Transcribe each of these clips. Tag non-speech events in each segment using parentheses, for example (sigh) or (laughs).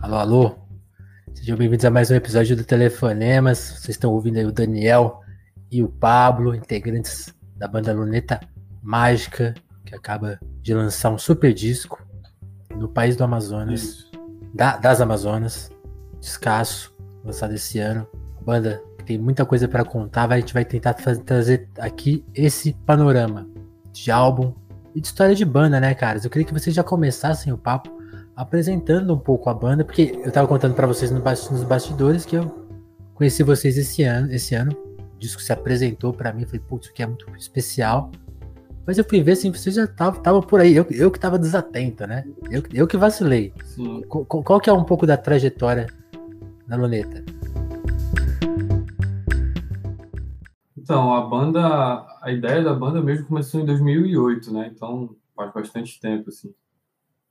Alô, alô. Sejam bem-vindos a mais um episódio do Telefonemas. Vocês estão ouvindo aí o Daniel e o Pablo, integrantes da banda Luneta Mágica, que acaba de lançar um super disco no país do Amazonas, da, das Amazonas, escasso, lançado esse ano. banda que tem muita coisa para contar, a gente vai tentar trazer aqui esse panorama de álbum e de história de banda, né, caras? Eu queria que vocês já começassem o papo apresentando um pouco a banda, porque eu tava contando para vocês nos bastidores que eu conheci vocês esse ano, esse ano. O disco se apresentou para mim, falei, putz, isso aqui é muito especial. Mas eu fui ver assim, vocês já estavam por aí, eu, eu que tava desatento, né? Eu, eu que vacilei. Qual, qual que é um pouco da trajetória da Luneta? Então, a banda, a ideia da banda mesmo começou em 2008, né? Então, faz bastante tempo, assim.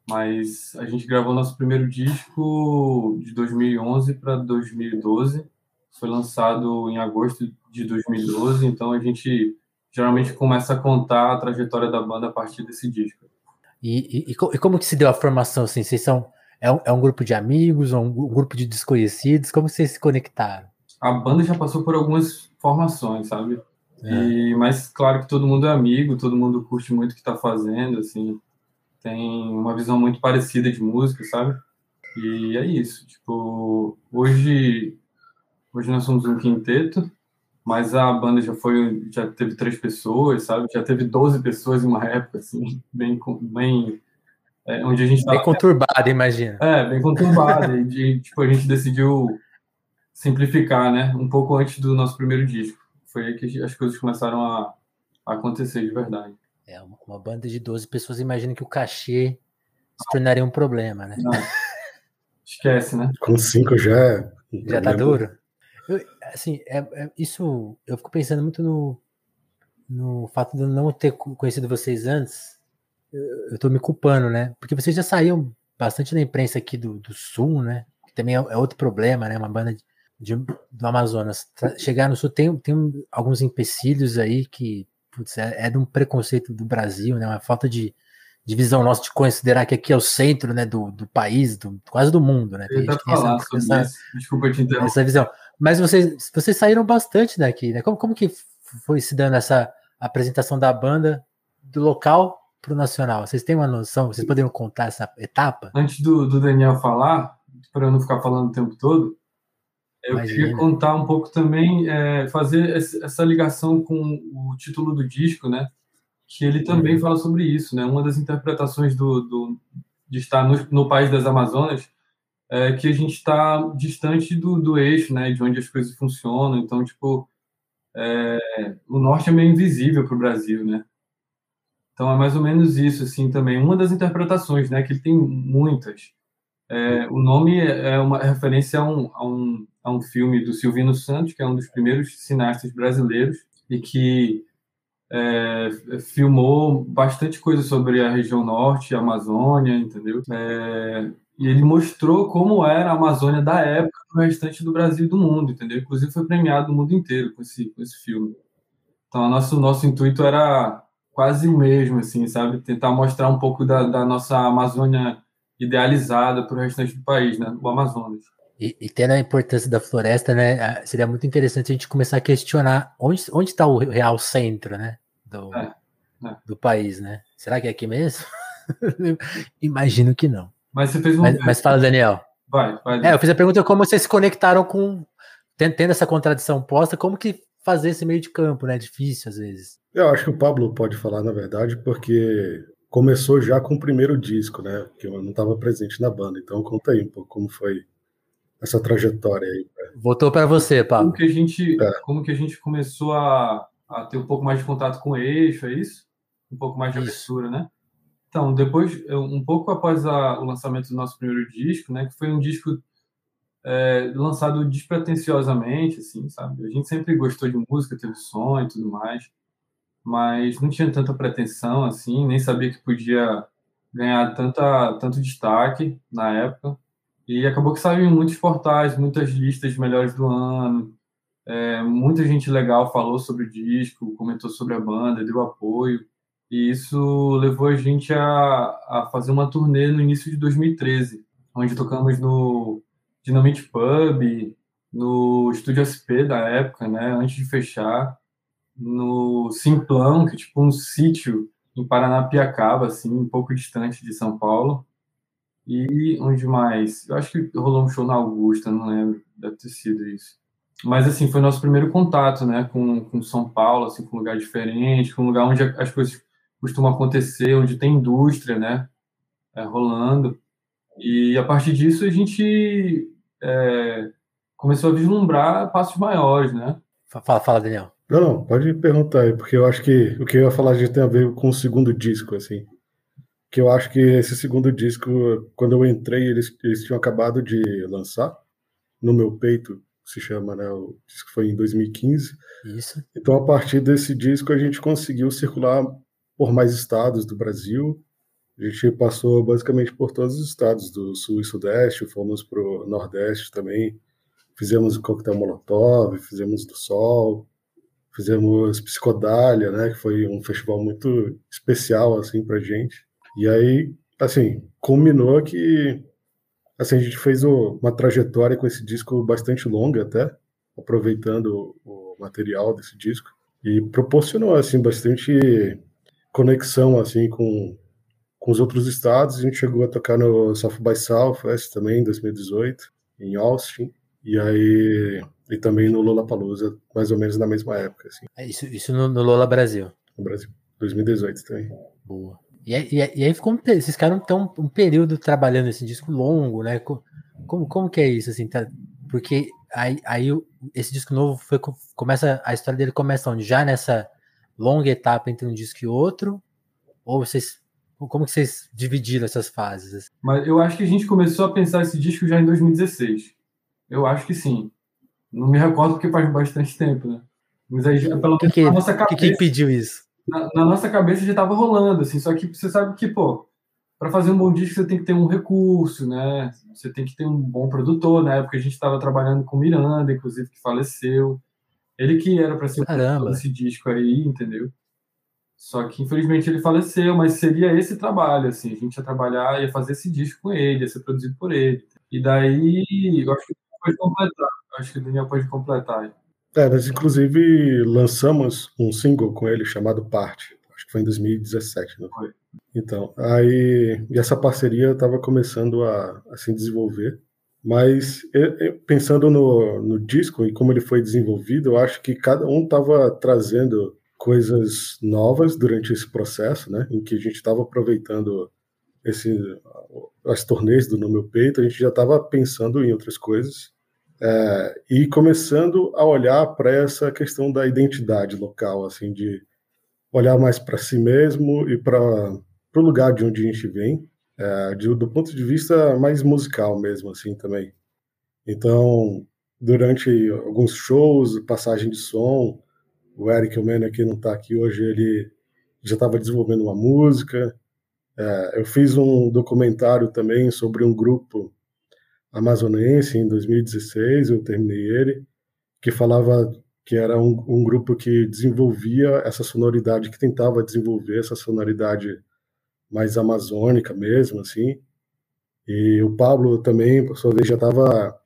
Mas a gente gravou nosso primeiro disco de 2011 para 2012. Foi lançado em agosto de 2012, então a gente geralmente começa a contar a trajetória da banda a partir desse disco. E, e, e como que se deu a formação? Assim, vocês são é um, é um grupo de amigos ou um, um, grupo de desconhecidos? Como vocês se conectaram? A banda já passou por algumas formações, sabe? É. E, mas claro que todo mundo é amigo, todo mundo curte muito o que está fazendo, assim tem uma visão muito parecida de música, sabe? E é isso. Tipo, hoje, hoje nós somos um quinteto, mas a banda já foi, já teve três pessoas, sabe? Já teve 12 pessoas em uma época, assim, bem, bem é, onde a gente tava, bem conturbada, imagina. É, bem conturbada. e de, tipo, a gente decidiu simplificar, né? Um pouco antes do nosso primeiro disco. Foi aí que as coisas começaram a, a acontecer de verdade. É, uma, banda de 12 pessoas, imagina que o cachê se tornaria um problema, né? Não. (laughs) Esquece, né? Com cinco já. Já tá duro? Eu, assim, é, é, isso. Eu fico pensando muito no, no fato de eu não ter conhecido vocês antes. Eu, eu tô me culpando, né? Porque vocês já saíam bastante na imprensa aqui do, do Sul, né? Que também é, é outro problema, né? Uma banda de, de, do Amazonas. Chegar no Sul tem, tem alguns empecilhos aí que putz, é, é de um preconceito do Brasil, né? Uma falta de, de visão nossa de considerar que aqui é o centro, né, do, do país, do, quase do mundo, né? Tem essa, essa, Desculpa te interromper. Essa visão. Mas vocês, vocês saíram bastante daqui, né? Como, como que foi se dando essa apresentação da banda do local para o nacional? Vocês têm uma noção? Vocês poderiam contar essa etapa? Antes do, do Daniel falar, para eu não ficar falando o tempo todo, eu Imagina. queria contar um pouco também, é, fazer essa ligação com o título do disco, né? Que ele também uhum. fala sobre isso, né? Uma das interpretações do, do de estar no, no, país das Amazonas é que a gente está distante do, do eixo, né? De onde as coisas funcionam. Então, tipo, é, o norte é meio invisível para o Brasil, né? Então é mais ou menos isso, assim, também. Uma das interpretações, né? Que ele tem muitas. É, o nome é uma referência a um, a, um, a um filme do Silvino Santos, que é um dos primeiros cineastas brasileiros e que é, filmou bastante coisa sobre a região norte, a Amazônia, entendeu? É, e ele mostrou como era a Amazônia da época para o restante do Brasil e do mundo, entendeu? Inclusive foi premiado no mundo inteiro com esse, com esse filme. Então, nosso, nosso intuito era quase o mesmo, assim, sabe? Tentar mostrar um pouco da, da nossa Amazônia idealizada para o restante do país, né? O Amazonas. E, e, tendo a importância da floresta, né? Seria muito interessante a gente começar a questionar onde onde está o real centro, né? Do, é, é. do país, né? Será que é aqui mesmo? (laughs) Imagino que não. Mas você fez um. Mas, mas fala, Daniel. Vai, vai. É, eu fiz a pergunta como vocês se conectaram com tendo essa contradição posta, como que fazer esse meio de campo, né? Difícil às vezes. Eu acho que o Pablo pode falar, na verdade, porque começou já com o primeiro disco, né? Que eu não estava presente na banda. Então conta aí um pouco como foi essa trajetória aí. Voltou para você, Pablo. Como que a gente, é. como que a gente começou a, a, ter um pouco mais de contato com o eixo, é isso? Um pouco mais de abertura, né? Então, depois, um pouco após a, o lançamento do nosso primeiro disco, né? Que foi um disco é, lançado despretensiosamente, assim, sabe? A gente sempre gostou de música, teve som e tudo mais mas não tinha tanta pretensão assim, nem sabia que podia ganhar tanta, tanto destaque na época. E acabou que saiu muitos portais, muitas listas melhores do ano. É, muita gente legal falou sobre o disco, comentou sobre a banda, deu apoio. E isso levou a gente a, a fazer uma turnê no início de 2013, onde tocamos no Dynamite Pub, no Estúdio SP da época, né, antes de fechar, no Simplão, que é tipo um sítio em Paranapiacaba, assim, um pouco distante de São Paulo. E onde mais? Eu acho que rolou um show na Augusta, não lembro, deve ter sido isso. Mas, assim, foi nosso primeiro contato, né, com, com São Paulo, assim, com um lugar diferente, com um lugar onde as coisas costumam acontecer, onde tem indústria, né, é, rolando. E, a partir disso, a gente é, começou a vislumbrar passos maiores, né. Fala, fala, Daniel. Não, não, pode perguntar aí, porque eu acho que o que eu ia falar já tem a ver com o segundo disco, assim. Que eu acho que esse segundo disco, quando eu entrei, eles, eles tinham acabado de lançar no meu peito, se chama, né? O disco foi em 2015. Isso. Então, a partir desse disco, a gente conseguiu circular por mais estados do Brasil. A gente passou basicamente por todos os estados do Sul e Sudeste, fomos para o Nordeste também. Fizemos o Coquetel Molotov, fizemos do Sol, fizemos Psicodália, né, que foi um festival muito especial assim pra gente. E aí, assim, culminou que assim, a gente fez uma trajetória com esse disco bastante longa até, aproveitando o material desse disco e proporcionou assim bastante conexão assim com com os outros estados. A gente chegou a tocar no South by Southwest também em 2018 em Austin. E aí e também no Lollapalooza, mais ou menos na mesma época. Assim. É isso, isso no, no Lola Brasil. No Brasil, 2018 também. Boa. E, aí, e aí ficou um, esses caras estão um período trabalhando esse disco longo, né? Como, como que é isso, assim? Tá, porque aí, aí esse disco novo foi, começa, a história dele começa onde? Já nessa longa etapa entre um disco e outro? Ou vocês como que vocês dividiram essas fases? Mas eu acho que a gente começou a pensar esse disco já em 2016. Eu acho que sim. Não me recordo porque faz bastante tempo, né? Mas aí, pelo menos na nossa cabeça. O que, que impediu isso? Na, na, nossa cabeça já estava rolando, assim, só que você sabe que, pô, para fazer um bom disco você tem que ter um recurso, né? Você tem que ter um bom produtor. Na época a gente estava trabalhando com Miranda, inclusive, que faleceu. Ele que era para ser o desse disco aí, entendeu? Só que infelizmente ele faleceu, mas seria esse trabalho, assim, a gente ia trabalhar, ia fazer esse disco com ele, ia ser produzido por ele. E daí, eu acho que pode completar. Acho que o Daniel pode completar. É, nós inclusive lançamos um single com ele chamado Parte. Acho que foi em 2017, não foi? Então, aí e essa parceria estava começando a, a, se desenvolver. Mas eu, pensando no, no disco e como ele foi desenvolvido, eu acho que cada um estava trazendo coisas novas durante esse processo, né? Em que a gente estava aproveitando esse as turnês do No Meu Peito, a gente já estava pensando em outras coisas é, e começando a olhar para essa questão da identidade local, assim, de olhar mais para si mesmo e para o lugar de onde a gente vem, é, de, do ponto de vista mais musical mesmo, assim, também. Então, durante alguns shows, passagem de som, o Eric Omena, que não está aqui hoje, ele já estava desenvolvendo uma música. É, eu fiz um documentário também sobre um grupo amazonense em 2016, eu terminei ele, que falava que era um, um, grupo que desenvolvia essa sonoridade, que tentava desenvolver essa sonoridade mais amazônica mesmo, assim. E o Pablo também, por sua vez, já estava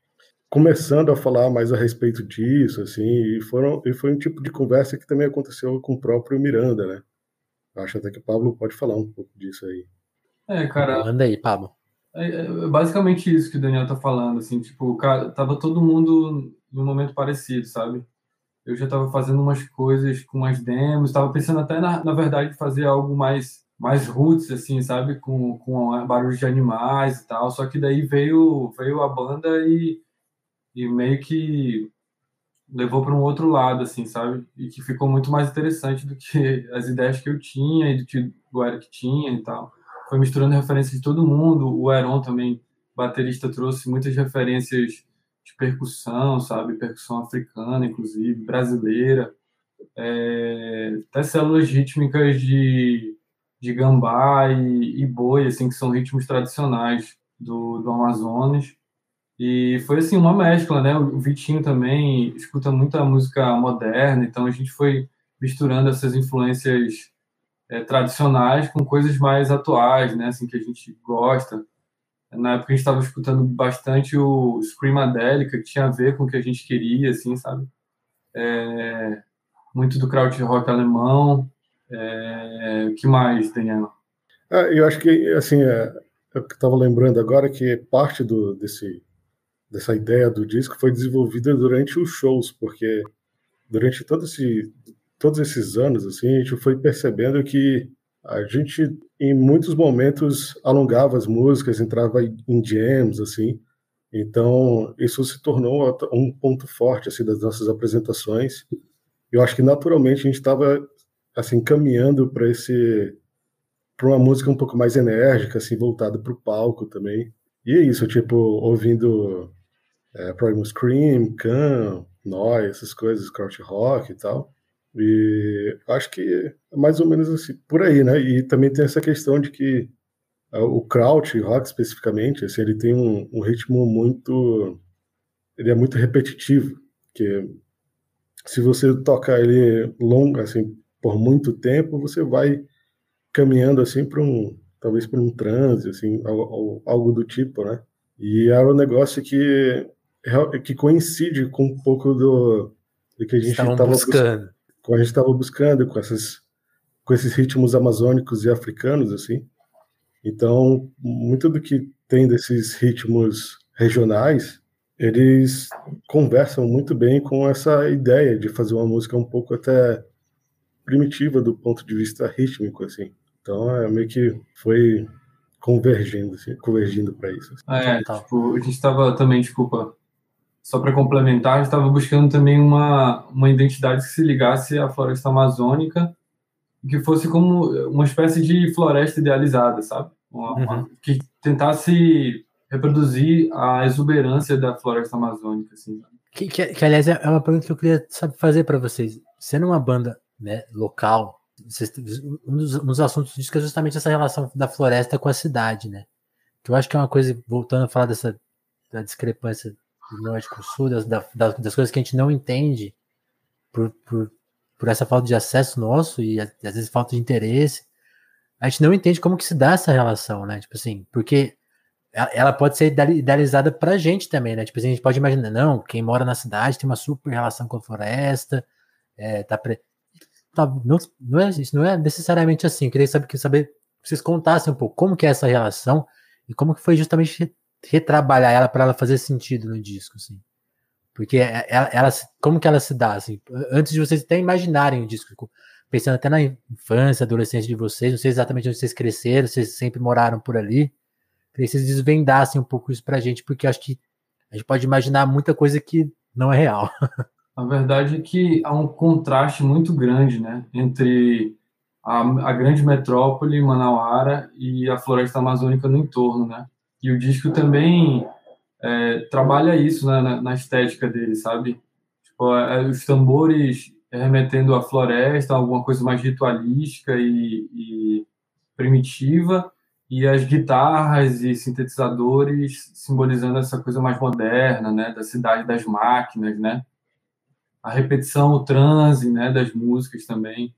começando a falar mais a respeito disso, assim, e, foram, e foi um tipo de conversa que também aconteceu com o próprio Miranda, né? Acho até que o Pablo pode falar um pouco disso aí. É, cara. Manda aí, Pablo. É, é basicamente isso que o Daniel tá falando, assim, tipo, cara, tava todo mundo em um momento parecido, sabe? Eu já tava fazendo umas coisas com umas demos, tava pensando até, na, na verdade, fazer algo mais mais roots, assim, sabe? Com, com barulhos de animais e tal, só que daí veio, veio a banda e, e meio que levou para um outro lado, assim, sabe? E que ficou muito mais interessante do que (laughs) as ideias que eu tinha e do que o Eric tinha e tal foi misturando referências de todo mundo. O Heron também, baterista, trouxe muitas referências de percussão, sabe? Percussão africana, inclusive, brasileira. É, até células rítmicas de, de gambá e, e boi, assim, que são ritmos tradicionais do, do Amazonas. E foi, assim, uma mescla, né? O Vitinho também escuta muita música moderna, então a gente foi misturando essas influências é, tradicionais com coisas mais atuais, né? Assim que a gente gosta. Na época a gente estava escutando bastante o Screamadelica, que tinha a ver com o que a gente queria, assim, sabe? É, muito do krautrock alemão. É, o que mais, Daniel? Ah, eu acho que, assim, é, eu estava lembrando agora que parte do, desse, dessa ideia do disco foi desenvolvida durante os shows, porque durante todo esse, todos esses anos, assim, a gente foi percebendo que a gente, em muitos momentos, alongava as músicas, entrava em jams, assim. Então, isso se tornou um ponto forte, assim, das nossas apresentações. Eu acho que, naturalmente, a gente estava, assim, caminhando para esse para uma música um pouco mais enérgica, assim, voltada para o palco também. E é isso, tipo, ouvindo é, Primal Scream, Can, Noi, essas coisas, Crouch Rock e tal. E acho que é mais ou menos assim, por aí, né? E também tem essa questão de que é, o Crouch Rock especificamente, assim, ele tem um, um ritmo muito. Ele é muito repetitivo, que se você toca ele longo, assim, por muito tempo, você vai caminhando assim para um talvez para um transe assim algo, algo, do tipo né e era um negócio que que coincide com um pouco do, do que a gente estava buscando com a gente estava buscando com essas com esses ritmos amazônicos e africanos assim então muito do que tem desses ritmos regionais eles conversam muito bem com essa ideia de fazer uma música um pouco até primitiva do ponto de vista rítmico assim então é meio que foi convergindo, assim, convergindo para isso. Assim. É, tipo, a gente estava também, desculpa, só para complementar, gente estava buscando também uma, uma identidade que se ligasse à floresta amazônica que fosse como uma espécie de floresta idealizada, sabe? Uma, uhum. uma, que tentasse reproduzir a exuberância da floresta amazônica, assim. Que, que, que, aliás é uma pergunta que eu queria sabe, fazer para vocês. Sendo uma banda né, local, um dos, um dos assuntos disso é justamente essa relação da floresta com a cidade, né? Que eu acho que é uma coisa, voltando a falar dessa da discrepância do norte com o sul, das, das, das coisas que a gente não entende por, por, por essa falta de acesso nosso e às vezes falta de interesse, a gente não entende como que se dá essa relação, né? Tipo assim, porque ela pode ser idealizada pra gente também, né? Tipo assim, a gente pode imaginar, não, quem mora na cidade tem uma super relação com a floresta, é, tá pre tá, não, não, é, isso não é necessariamente assim. Eu queria saber, saber que vocês contassem um pouco como que é essa relação e como que foi justamente retrabalhar ela para ela fazer sentido no disco, assim. Porque ela, é, é, ela, como que ela se dá, assim, antes de vocês até imaginarem o disco, pensando até na infância, adolescência de vocês, não sei exatamente onde vocês cresceram, vocês sempre moraram por ali, queria que vocês desvendassem um pouco isso pra gente, porque acho que a gente pode imaginar muita coisa que não é real. (laughs) A verdade é que há um contraste muito grande né, entre a, a grande metrópole, Manauara, e a floresta amazônica no entorno. Né? E o disco também é, trabalha isso né, na, na, estética dele, sabe? Tipo, é, os tambores remetendo à floresta, alguma coisa mais ritualística e, e primitiva, e as guitarras e sintetizadores simbolizando essa coisa mais moderna, né, da cidade das máquinas, né? a repetição, o transe, né, das músicas também.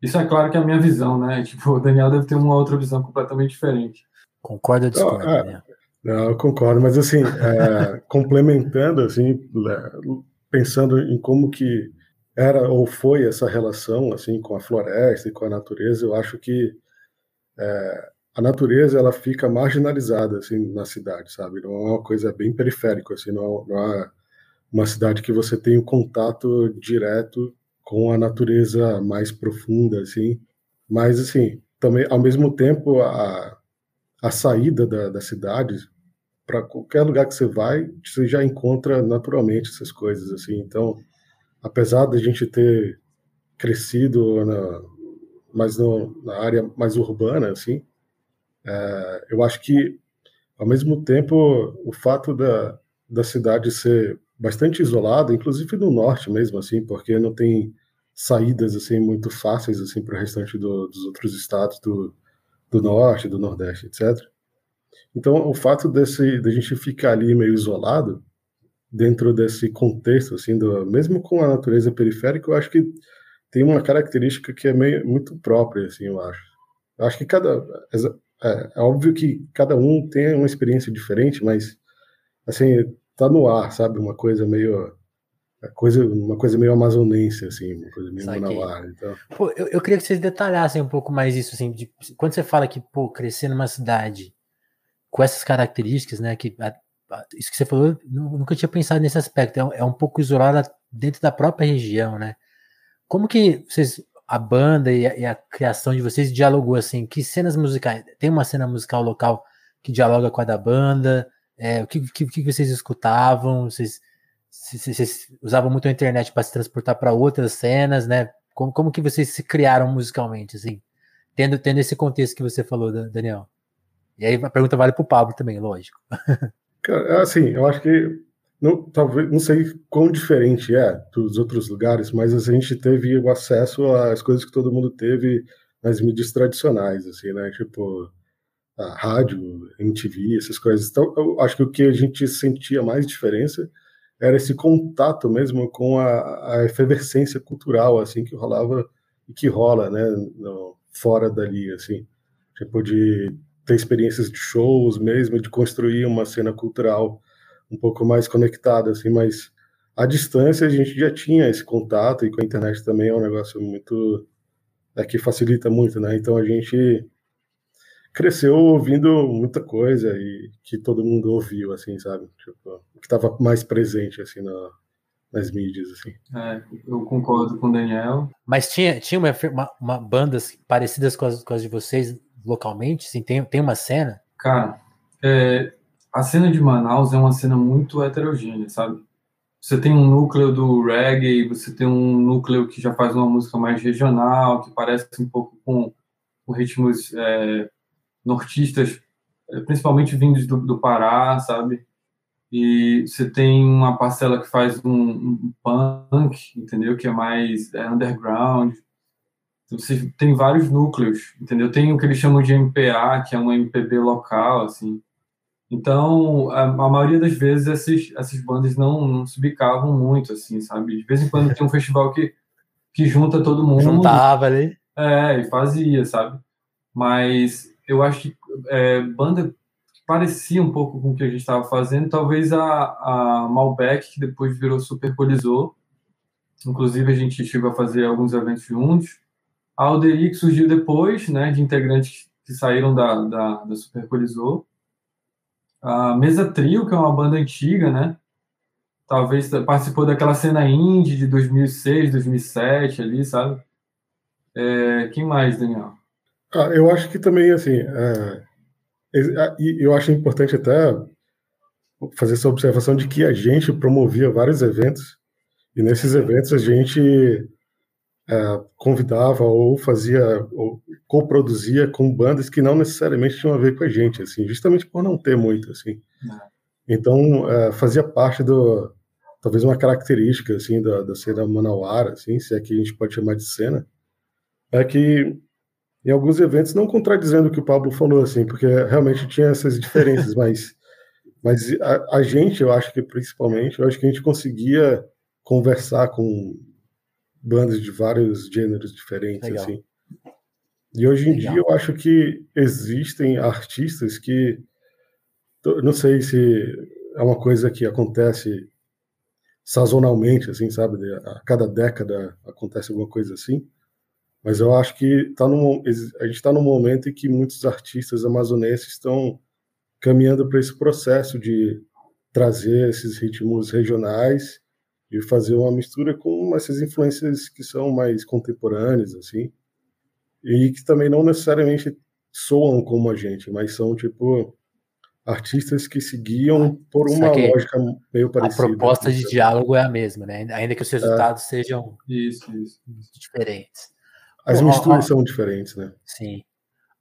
Isso é claro que é a minha visão, né? (laughs) Tipo, o Daniel deve ter uma outra visão completamente diferente. Concorda ou discorda, não, é, não, eu concordo, mas assim, é, (laughs) complementando, assim, é, pensando em como que era ou foi essa relação, assim, com a floresta e com a natureza, eu acho que é, a natureza, ela fica marginalizada, assim, na cidade, sabe? Não é uma coisa bem periférica, assim, não, não é uma cidade que você tem o um contato direto com a natureza mais profunda, assim. Mas, assim, também, ao mesmo tempo, a, a saída da, da cidade, para qualquer lugar que você vai, você já encontra naturalmente essas coisas, assim. Então, apesar da gente ter crescido na, mais no, na área mais urbana, assim, é, eu acho que, ao mesmo tempo, o fato da, da cidade ser bastante isolado, inclusive no norte mesmo, assim, porque não tem saídas assim muito fáceis assim para o restante do, dos outros estados do, do norte, do nordeste, etc. Então, o fato desse da gente ficar ali meio isolado dentro desse contexto, assim, do, mesmo com a natureza periférica, eu acho que tem uma característica que é meio muito própria, assim, eu acho. Eu acho que cada é, é, óbvio que cada um tem uma experiência diferente, mas assim, tá no ar, sabe? Uma coisa meio coisa, uma coisa meio amazonense, assim, uma coisa meio manauara. Então. Pô, eu, eu queria que vocês detalhassem um pouco mais isso, assim, de, quando você fala que, pô, crescer numa cidade com essas características, né, que a, a, isso que você falou, nunca tinha pensado nesse aspecto, é, é um pouco isolada dentro da própria região, né? Como que vocês a banda e a, e a, criação de vocês dialogou assim? Que cenas musicais? Tem uma cena musical local que dialoga com a da banda? É, o que, que, que vocês escutavam? Vocês, vocês usavam muito a internet para se transportar para outras cenas, né? Como, como que vocês se criaram musicalmente, assim? Tendo, tendo esse contexto que você falou, Daniel. E aí a pergunta vale para o Pablo também, lógico. (laughs) Cara, assim, eu acho que não, talvez, não sei quão diferente é dos outros lugares, mas a gente teve o acesso às coisas que todo mundo teve nas mídias tradicionais, assim, né? Tipo, a rádio, MTV, essas coisas. Então, eu acho que o que a gente sentia mais diferença era esse contato mesmo com a, a efervescência cultural, assim, que rolava e que rola, né? No, fora dali, assim. Tipo, de ter experiências de shows mesmo, de construir uma cena cultural um pouco mais conectado, assim, mas à distância a gente já tinha esse contato e com a internet também é um negócio muito é, que facilita muito, né? Então a gente cresceu ouvindo muita coisa e que todo mundo ouviu, assim, sabe? Tipo, que estava mais presente, assim, na, nas mídias, assim. É, eu concordo com o Daniel. Mas tinha, tinha uma, uma, uma bandas parecidas com as, com as de vocês localmente? Assim, tem, tem uma cena? Cara, é, a cena de Manaus é uma cena muito heterogênea, sabe? Você tem um núcleo do reggae, você tem um núcleo que já faz uma música mais regional, que parece um pouco com, com ritmos é, nortistas, é, principalmente vindos do, do, Pará, sabe? E você tem uma parcela que faz um, um punk, entendeu? Que é mais é, underground. Então, você tem vários núcleos, entendeu? Tem o que eles chamam de MPA, que é um MPB local, assim então, a, a, maioria das vezes esses, essas bandas não, não se bicavam muito, assim, sabe? De vez em quando tem um festival que, que junta todo mundo. Juntava ali. É, e fazia, sabe? Mas eu acho que é, banda parecia um pouco com o que a gente estava fazendo, talvez a, a Malbec, que depois virou Supercolisor. Inclusive, a gente chegou a fazer alguns eventos juntos. A Alderi, que surgiu depois, né, de integrantes que saíram da, da, da Supercolisor a Mesa Trio, que é uma banda antiga, né? Talvez participou daquela cena indie de 2006, 2007 ali, sabe? É, quem mais, Daniel? Ah, eu acho que também, assim, é, eu acho importante até fazer essa observação de que a gente promovia vários eventos e nesses eventos a gente é, convidava ou fazia ou coproduzia com bandas que não necessariamente tinham a ver com a gente, assim, justamente por não ter muito, assim. Então, é, fazia parte do talvez uma característica assim da, da cena manauara, assim, se é que a gente pode chamar de cena, é que em alguns eventos não contradizendo o que o Pablo falou, assim, porque realmente tinha essas diferenças, (laughs) mas mas a, a gente, eu acho que principalmente, eu acho que a gente conseguia conversar com bandas de vários gêneros diferentes, Legal. assim. E hoje em Legal. dia eu acho que existem artistas que não sei se é uma coisa que acontece sazonalmente, assim, sabe? A cada década acontece alguma coisa assim. Mas eu acho que tá num, a gente está num momento em que muitos artistas amazonenses estão caminhando para esse processo de trazer esses ritmos regionais e fazer uma mistura com essas influências que são mais contemporâneas, assim, e que também não necessariamente soam como a gente, mas são, tipo, artistas que seguiam por uma lógica meio parecida. A proposta de diálogo é a mesma, né? Ainda que os resultados é. sejam isso, isso. diferentes. As misturas ó, são diferentes, né? Sim.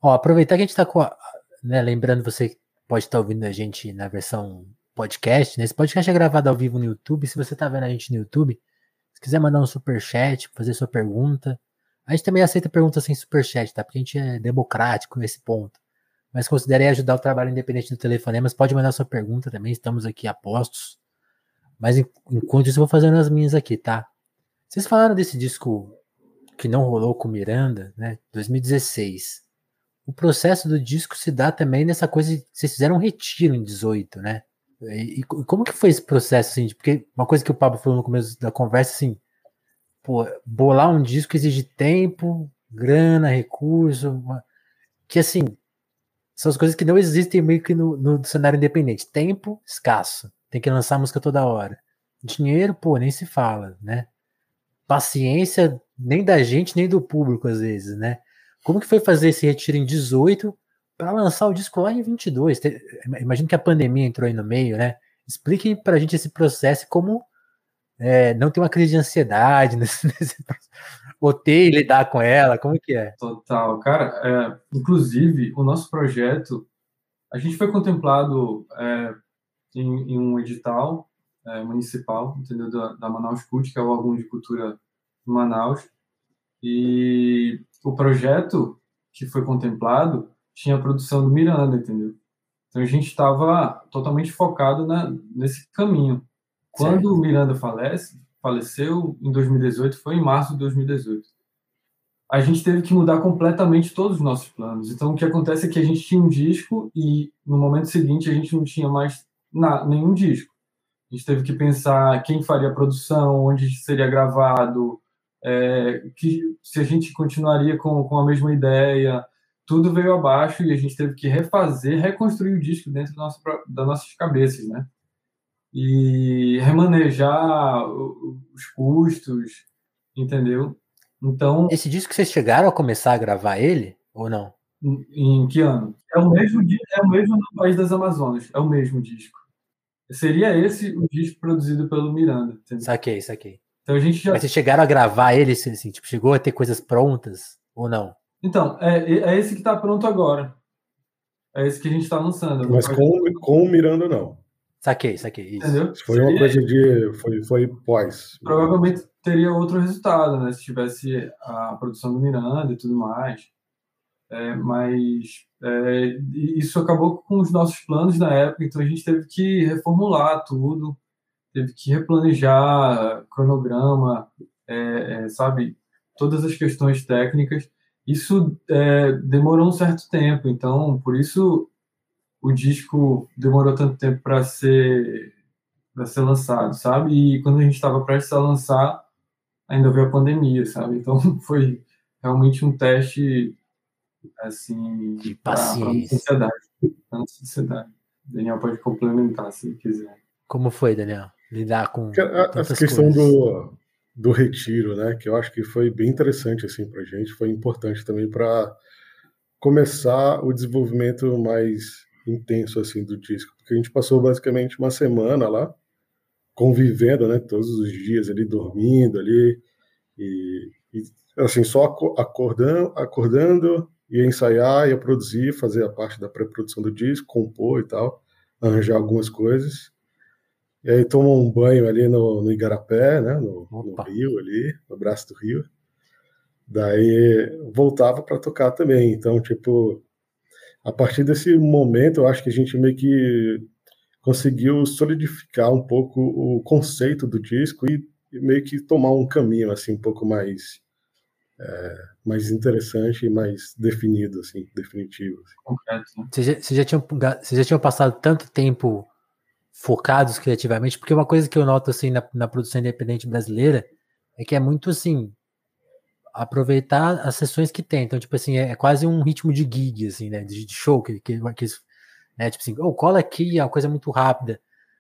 Ó, aproveitar que a gente está com a, né, lembrando você pode estar ouvindo a gente na versão podcast, né? Esse podcast é gravado ao vivo no YouTube. Se você tá vendo a gente no YouTube, se quiser mandar um super chat, fazer sua pergunta, a gente também aceita perguntas sem super chat, tá? Porque a gente é democrático nesse ponto. Mas considere ajudar o trabalho independente do telefone, mas pode mandar sua pergunta também, estamos aqui a postos. Mas enquanto isso, eu vou fazendo as minhas aqui, tá? Vocês falaram desse disco que não rolou com Miranda, né? 2016. o processo do disco se dá também nessa coisa de vocês fizeram um retiro em 18, né? E, e, como que foi esse processo, assim? Porque uma coisa que o Pablo falou no começo da conversa, assim, pô, bolar um disco exige tempo, grana, recurso, uma, que assim, são as coisas que não existem meio que no, no cenário independente. Tempo, escasso. Tem que lançar música toda hora. Dinheiro, pô, nem se fala, né? Paciência, nem da gente, nem do público, às vezes, né? Como que foi fazer esse retiro em 18 para lançar o disco lá em 22? Imagino que a pandemia entrou aí no meio, né? Explique para a gente esse processo como é, não ter uma crise de ansiedade (laughs) nesse, nesse ou e lidar com ela, como que é? Total, cara, é, inclusive o nosso projeto, a gente foi contemplado é, em, em, um edital é, municipal, entendeu, da, da Manaus Cult, que é o órgão de cultura de Manaus, e o projeto que foi contemplado tinha a produção do Miranda, entendeu? Então a gente estava totalmente focado na, nesse caminho. Quando certo. o Miranda falece, faleceu em 2018, foi em março de 2018. A gente teve que mudar completamente todos os nossos planos. Então o que acontece é que a gente tinha um disco e no momento seguinte a gente não tinha mais na, nenhum disco. A gente teve que pensar quem faria a produção, onde seria gravado, é, que se a gente continuaria com, com a mesma ideia, tudo veio abaixo e a gente teve que refazer, reconstruir o disco dentro da nossa, das nossas cabeças, né? E remanejar os custos, entendeu? Então. Esse disco vocês chegaram a começar a gravar ele ou não? Em, em que ano? É o mesmo é o mesmo no País das Amazonas, é o mesmo disco. Seria esse o disco produzido pelo Miranda. Entendeu? Saquei, saquei. Então a gente já... Mas vocês chegaram a gravar ele, assim, assim, tipo, chegou a ter coisas prontas ou não? Então, é, é esse que está pronto agora. É esse que a gente está lançando. Mas com, com o Miranda, não. Saquei, saquei. Isso. Entendeu? Foi uma coisa de. Foi, foi pós. Provavelmente teria outro resultado, né? Se tivesse a produção do Miranda e tudo mais. É, mas é, isso acabou com os nossos planos na época, então a gente teve que reformular tudo teve que replanejar cronograma, é, é, sabe, todas as questões técnicas. Isso é, demorou um certo tempo, então por isso o disco demorou tanto tempo para ser para ser lançado, sabe? E quando a gente estava prestes a lançar, ainda veio a pandemia, sabe? Então (laughs) foi realmente um teste assim de paciência. Para ansiedade. Daniel pode complementar se quiser. Como foi, Daniel? lidar com a, essa questão do, do retiro, né? Que eu acho que foi bem interessante assim para gente, foi importante também para começar o desenvolvimento mais intenso assim do disco, porque a gente passou basicamente uma semana lá convivendo, né? Todos os dias ali dormindo ali e, e assim só acordando, acordando ia ensaiar, ia produzir, fazer a parte da pré-produção do disco, compor e tal, arranjar algumas coisas e aí toma um banho ali no, no Igarapé, né? No, no, Rio ali, no braço do Rio. Daí voltava para tocar também. Então, tipo, a partir desse momento, eu acho que a gente meio que conseguiu solidificar um pouco o conceito do disco e, e meio que tomar um caminho assim um pouco mais é, mais interessante e mais definido, assim, definitivo. Assim. Né? Vocês já, você já, tinham, você já tinham passado tanto tempo focados criativamente, porque uma coisa que eu noto assim na, na produção independente brasileira é que é muito assim aproveitar as sessões que tem. Então, tipo assim, é, é quase um ritmo de gig, assim, né? De, de show, que, que, que né? Tipo assim, oh, cola aqui, é uma coisa muito rápida.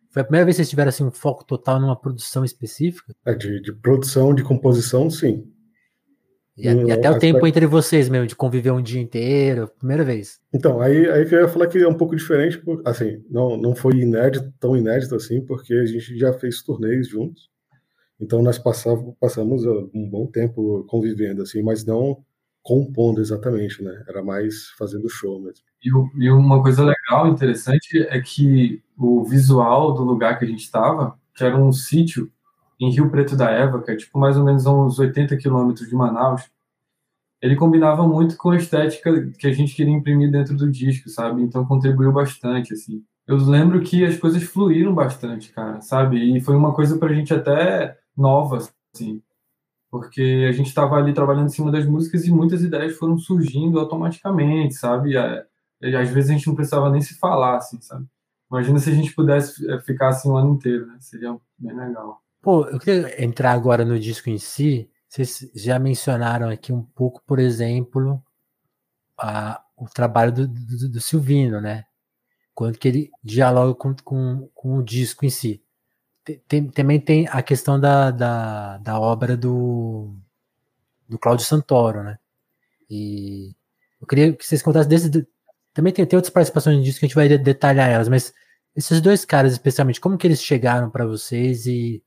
Foi a primeira vez que vocês tiveram assim, um foco total numa produção específica? É, de, de produção, de composição, sim. E, e até o tempo entre vocês mesmo, de conviver um dia inteiro, primeira vez. Então, aí, aí que eu ia falar que é um pouco diferente, assim, não, não foi inédito, tão inédito assim, porque a gente já fez turnês juntos. Então nós passava, passamos um bom tempo convivendo, assim, mas não compondo exatamente, né? Era mais fazendo show mesmo. E, e uma coisa legal, interessante, é que o visual do lugar que a gente estava, que era um sítio em Rio Preto da Eva, que é tipo mais ou menos a uns 80 quilômetros de Manaus, ele combinava muito com a estética que a gente queria imprimir dentro do disco, sabe? Então contribuiu bastante, assim. Eu lembro que as coisas fluíram bastante, cara, sabe? E foi uma coisa pra gente até nova, assim. porque a gente estava ali trabalhando em cima das músicas e muitas ideias foram surgindo automaticamente, sabe? E, às vezes a gente não precisava nem se falar, assim, sabe? Imagina se a gente pudesse é, ficar assim o ano inteiro, né? Seria bem legal. Pô, eu queria entrar agora no disco em si. Vocês já mencionaram aqui um pouco, por exemplo, a, o trabalho do, do, do Silvino, né? Quando que ele dialoga com, com, com o disco em si. Tem, também tem a questão da, da, da obra do, do Cláudio Santoro, né? E eu queria que vocês contassem desse. Também tem, tem outras participações disso que a gente vai detalhar elas, mas esses dois caras, especialmente, como que eles chegaram para vocês e,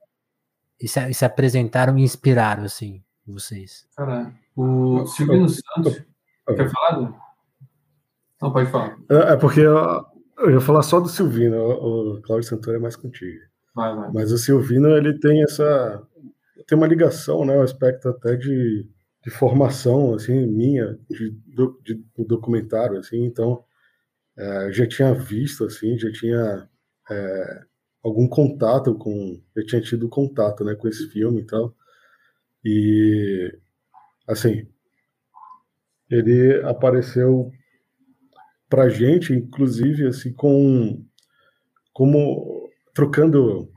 e, se, e, se, apresentaram e inspiraram, assim, vocês? Cara, o Silvino Santos. Quer falar? Não, pode falar. É, é porque eu, eu ia falar só do Silvino, o, o Cláudio Santoro é mais contigo. Vai, vai. Mas o Silvino, ele tem essa. Tem uma ligação, né? Um aspecto até de, de formação, assim, minha, de, de, de documentário, assim. Então, é, já tinha visto, assim, já tinha é, algum contato com. Eu tinha tido contato, né, com esse filme e tal. E, assim, ele apareceu pra gente, inclusive, assim, com. Como trocando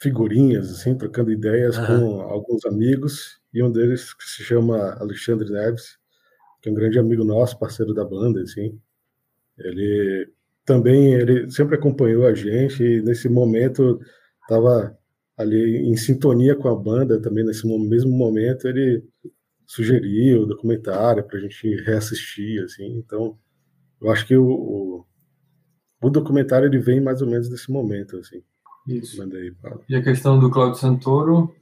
figurinhas, assim, trocando ideias uhum. com alguns amigos, e um deles que se chama Alexandre Neves, que é um grande amigo nosso, parceiro da banda, assim. Ele também, ele sempre acompanhou a gente, e nesse momento estava ali em sintonia com a banda, também nesse mesmo momento ele sugeriu o documentário para a gente reassistir, assim, então eu acho que o, o o documentário ele vem mais ou menos desse momento, assim. Isso. Aí, e a questão do Claudio Santoro,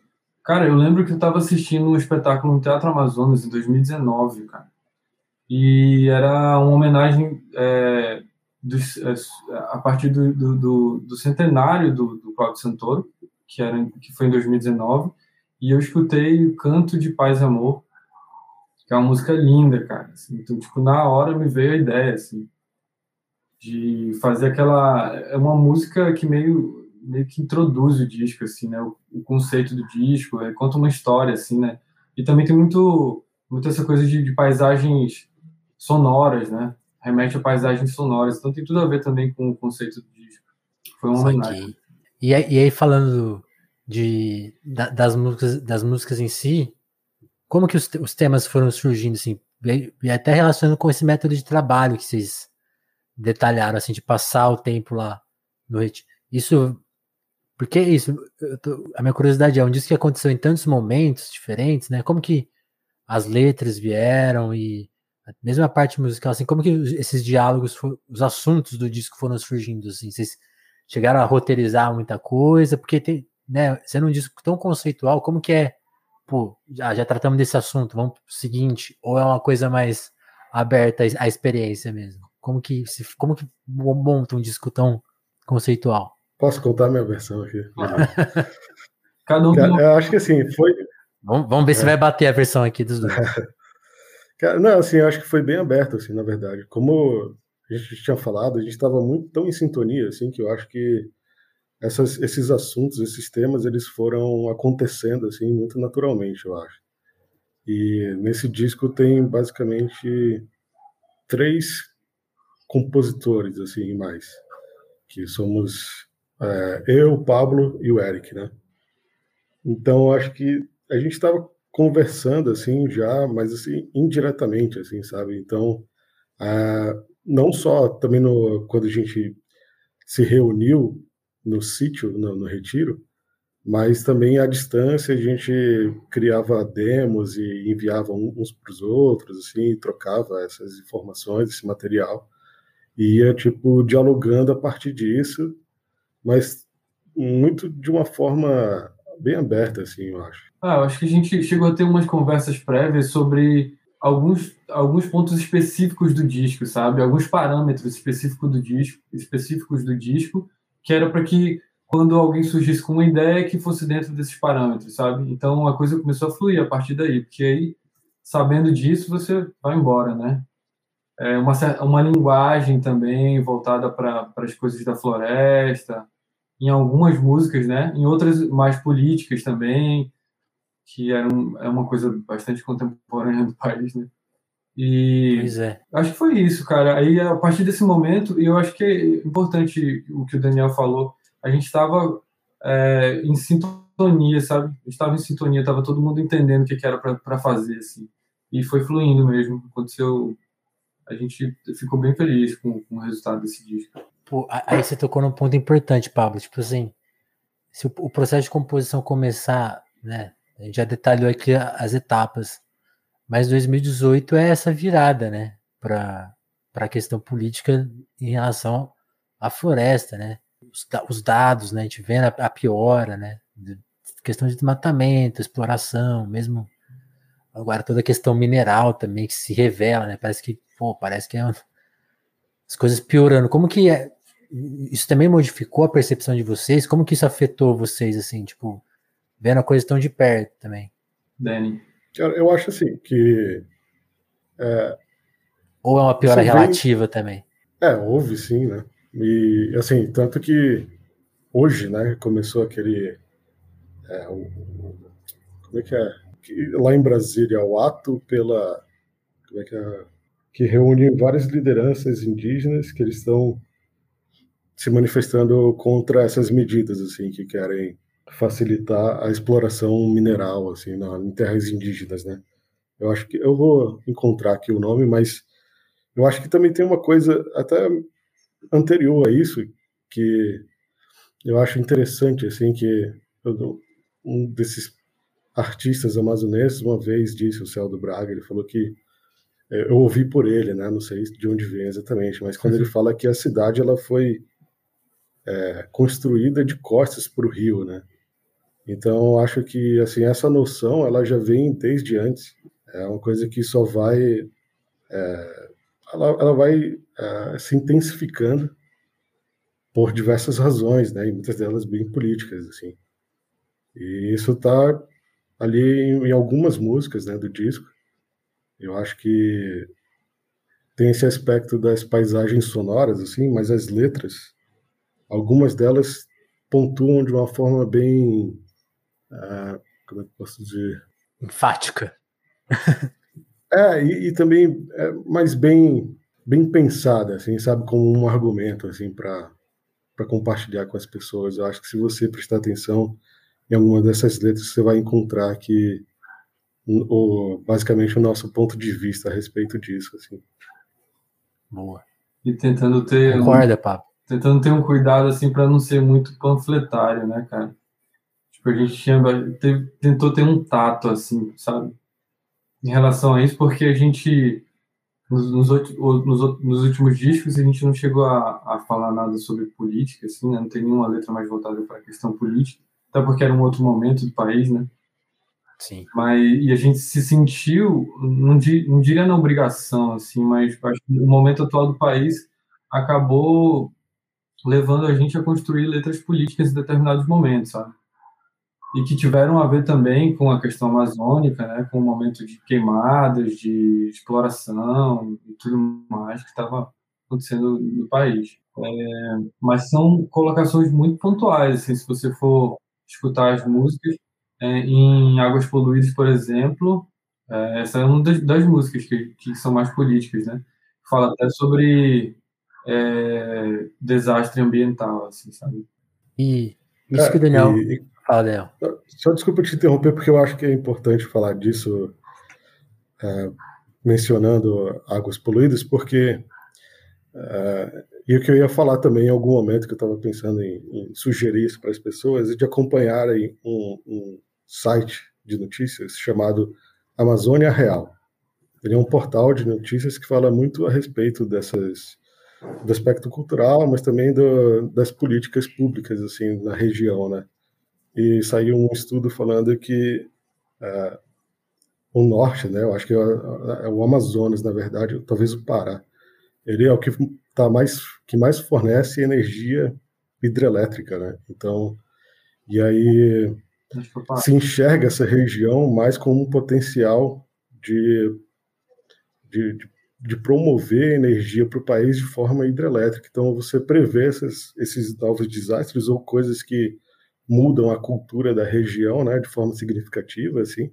cara, eu lembro que eu estava assistindo um espetáculo no Teatro Amazonas em 2019, cara. E era uma homenagem é, a partir do, do, do, do centenário do, do Claudio Santoro, que, era, que foi em 2019, e eu escutei o Canto de Paz e Amor, que é uma música linda, cara. Assim, então, tipo, na hora me veio a ideia, assim de fazer aquela é uma música que meio meio que introduz o disco assim né o, o conceito do disco é, conta uma história assim né e também tem muito muito essa coisa de, de, paisagens sonoras né remete a paisagens sonoras então tem tudo a ver também com o conceito disco foi uma homenagem e, aí, e aí falando de da, das músicas das músicas em si como que os, os temas foram surgindo assim e até relacionando com esse método de trabalho que vocês detalharam, assim, de passar o tempo lá no retiro. Isso, porque isso, tô, a minha curiosidade é, um disco que aconteceu em tantos momentos diferentes, né? Como que as letras vieram e mesmo a parte musical, assim, como que esses diálogos, os assuntos do disco foram surgindo, assim, vocês chegaram a roteirizar muita coisa, porque tem, né, sendo um disco tão conceitual, como que é, pô, já, já tratamos desse assunto, vamos pro seguinte, ou é uma coisa mais aberta à experiência mesmo? Como que, se, como que monta um disco tão conceitual? Posso contar minha versão aqui? (laughs) Cada um Eu acho que assim, foi. Vamos, vamos ver é. se vai bater a versão aqui dos dois. (laughs) Não, assim, eu acho que foi bem aberto, assim, na verdade. Como a gente tinha falado, a gente estava muito tão em sintonia, assim, que eu acho que essas, esses assuntos, esses temas, eles foram acontecendo, assim, muito naturalmente, eu acho. E nesse disco tem basicamente três compositores, assim, mais. Que somos é, eu, o Pablo e o Eric, né? Então, acho que a gente estava conversando, assim, já, mas, assim, indiretamente, assim, sabe? Então, é, não só também no, quando a gente se reuniu no sítio, no, no retiro, mas também à distância a gente criava demos e enviava uns para os outros, assim, trocava essas informações, esse material e ia tipo dialogando a partir disso, mas muito de uma forma bem aberta, assim, eu acho. Ah, acho que a gente chegou a ter umas conversas prévias sobre alguns, alguns pontos específicos do disco, sabe? Alguns parâmetros específicos do disco, específicos do disco, que era para que quando alguém surgisse com uma ideia que fosse dentro desses parâmetros, sabe? Então a coisa começou a fluir a partir daí, porque aí sabendo disso você vai embora, né? é, uma, uma linguagem também voltada para as coisas da floresta, em algumas músicas, né? Em outras mais políticas também. Que era um, é uma coisa bastante contemporânea do país, né? E pois é. acho que foi isso, cara. Aí a partir desse momento, e eu acho que é importante o que o Daniel falou, a gente estava é, em sintonia, sabe? Estava em sintonia, estava todo mundo entendendo o que, que era para fazer, assim. E foi fluindo mesmo. Aconteceu. A gente ficou bem feliz com, com o resultado desse disco. Pô, aí você tocou num ponto importante, Pablo. Tipo assim, se o, o processo de composição começar, né? A gente já detalhou aqui as etapas mas 2018 é essa virada, né, para a questão política em relação à floresta, né? Os, os dados, né? A gente vê a, a piora, né? De, questão de desmatamento, exploração, mesmo agora toda a questão mineral também que se revela, né? Parece que, pô, parece que é as coisas piorando. Como que é, isso também modificou a percepção de vocês? Como que isso afetou vocês, assim, tipo, vendo a coisa tão de perto também? Dani. Eu acho assim que. É, Ou é uma piora relativa vem... também? É, houve sim, né? E assim, tanto que hoje, né, começou aquele. É, o, como é que é? Lá em Brasília, o ato pela. Como é que é? Que reúne várias lideranças indígenas que eles estão se manifestando contra essas medidas, assim, que querem facilitar a exploração mineral assim na, em terras indígenas, né? Eu acho que eu vou encontrar aqui o nome, mas eu acho que também tem uma coisa até anterior a isso que eu acho interessante assim que eu, um desses artistas amazonenses uma vez disse o Céu do Braga, ele falou que é, eu ouvi por ele, né? Não sei de onde vem exatamente, mas quando ele uhum. fala que a cidade ela foi é, construída de costas para o rio, né? Então, acho que assim essa noção ela já vem desde antes. É uma coisa que só vai, é, ela, ela, vai é, se intensificando por diversas razões, né? E muitas delas bem políticas, assim. E isso está ali em, em, algumas músicas, né, do disco. Eu acho que tem esse aspecto das paisagens sonoras, assim, mas as letras, algumas delas pontuam de uma forma bem ah, como é que posso dizer? Enfática. é, e, e, também é mais bem, bem pensada, assim, sabe, como um argumento, assim, para compartilhar com as pessoas. Eu acho que se você prestar atenção em alguma dessas letras, você vai encontrar que o, basicamente o nosso ponto de vista a respeito disso, assim. Boa. E tentando ter Concorda, um, Papo? Tentando ter um cuidado assim para não ser muito panfletário, né, cara? Tipo, a gente tinha, teve, tentou ter um tato, assim, sabe? Em relação a isso, porque a gente, nos, nos, nos, nos últimos discos, a gente não chegou a, a falar nada sobre política, assim, né? Não tem nenhuma letra mais voltada para a questão política, até porque era um outro momento do país, né? Sim. Mas, e a gente se sentiu, não, não diria na obrigação, assim, mas acho que o momento atual do país acabou levando a gente a construir letras políticas em determinados momentos, sabe? E que tiveram a ver também com a questão amazônica, né, com o momento de queimadas, de exploração e tudo mais que estava acontecendo no país. É, mas são colocações muito pontuais, assim, se você for escutar as músicas, é, em Águas Poluídas, por exemplo, é, essa é uma das, das músicas que, que, são mais políticas, né? Fala até sobre é, desastre ambiental, assim, sabe? E isso que o Daniel... E, Fala, Léo. Só desculpa te interromper, porque eu acho que é importante falar disso, é, mencionando águas poluídas, porque. É, e o que eu ia falar também em algum momento que eu estava pensando em, em, sugerir isso para as pessoas, é de acompanharem um, um site de notícias chamado Amazônia Real. Ele é um portal de notícias que fala muito a respeito dessas do aspecto cultural, mas também do, das políticas públicas assim na região, né? E saiu um estudo falando que uh, o norte, né, eu acho que é, é, o Amazonas, na verdade, talvez o Pará, ele é o que tá mais que mais fornece energia hidrelétrica, né? Então, e aí se enxerga essa região mais como um potencial de, de, de, de promover energia para o país de forma hidrelétrica. Então, você prevê esses, esses novos desastres ou coisas que mudam a cultura da região, né, de forma significativa, assim,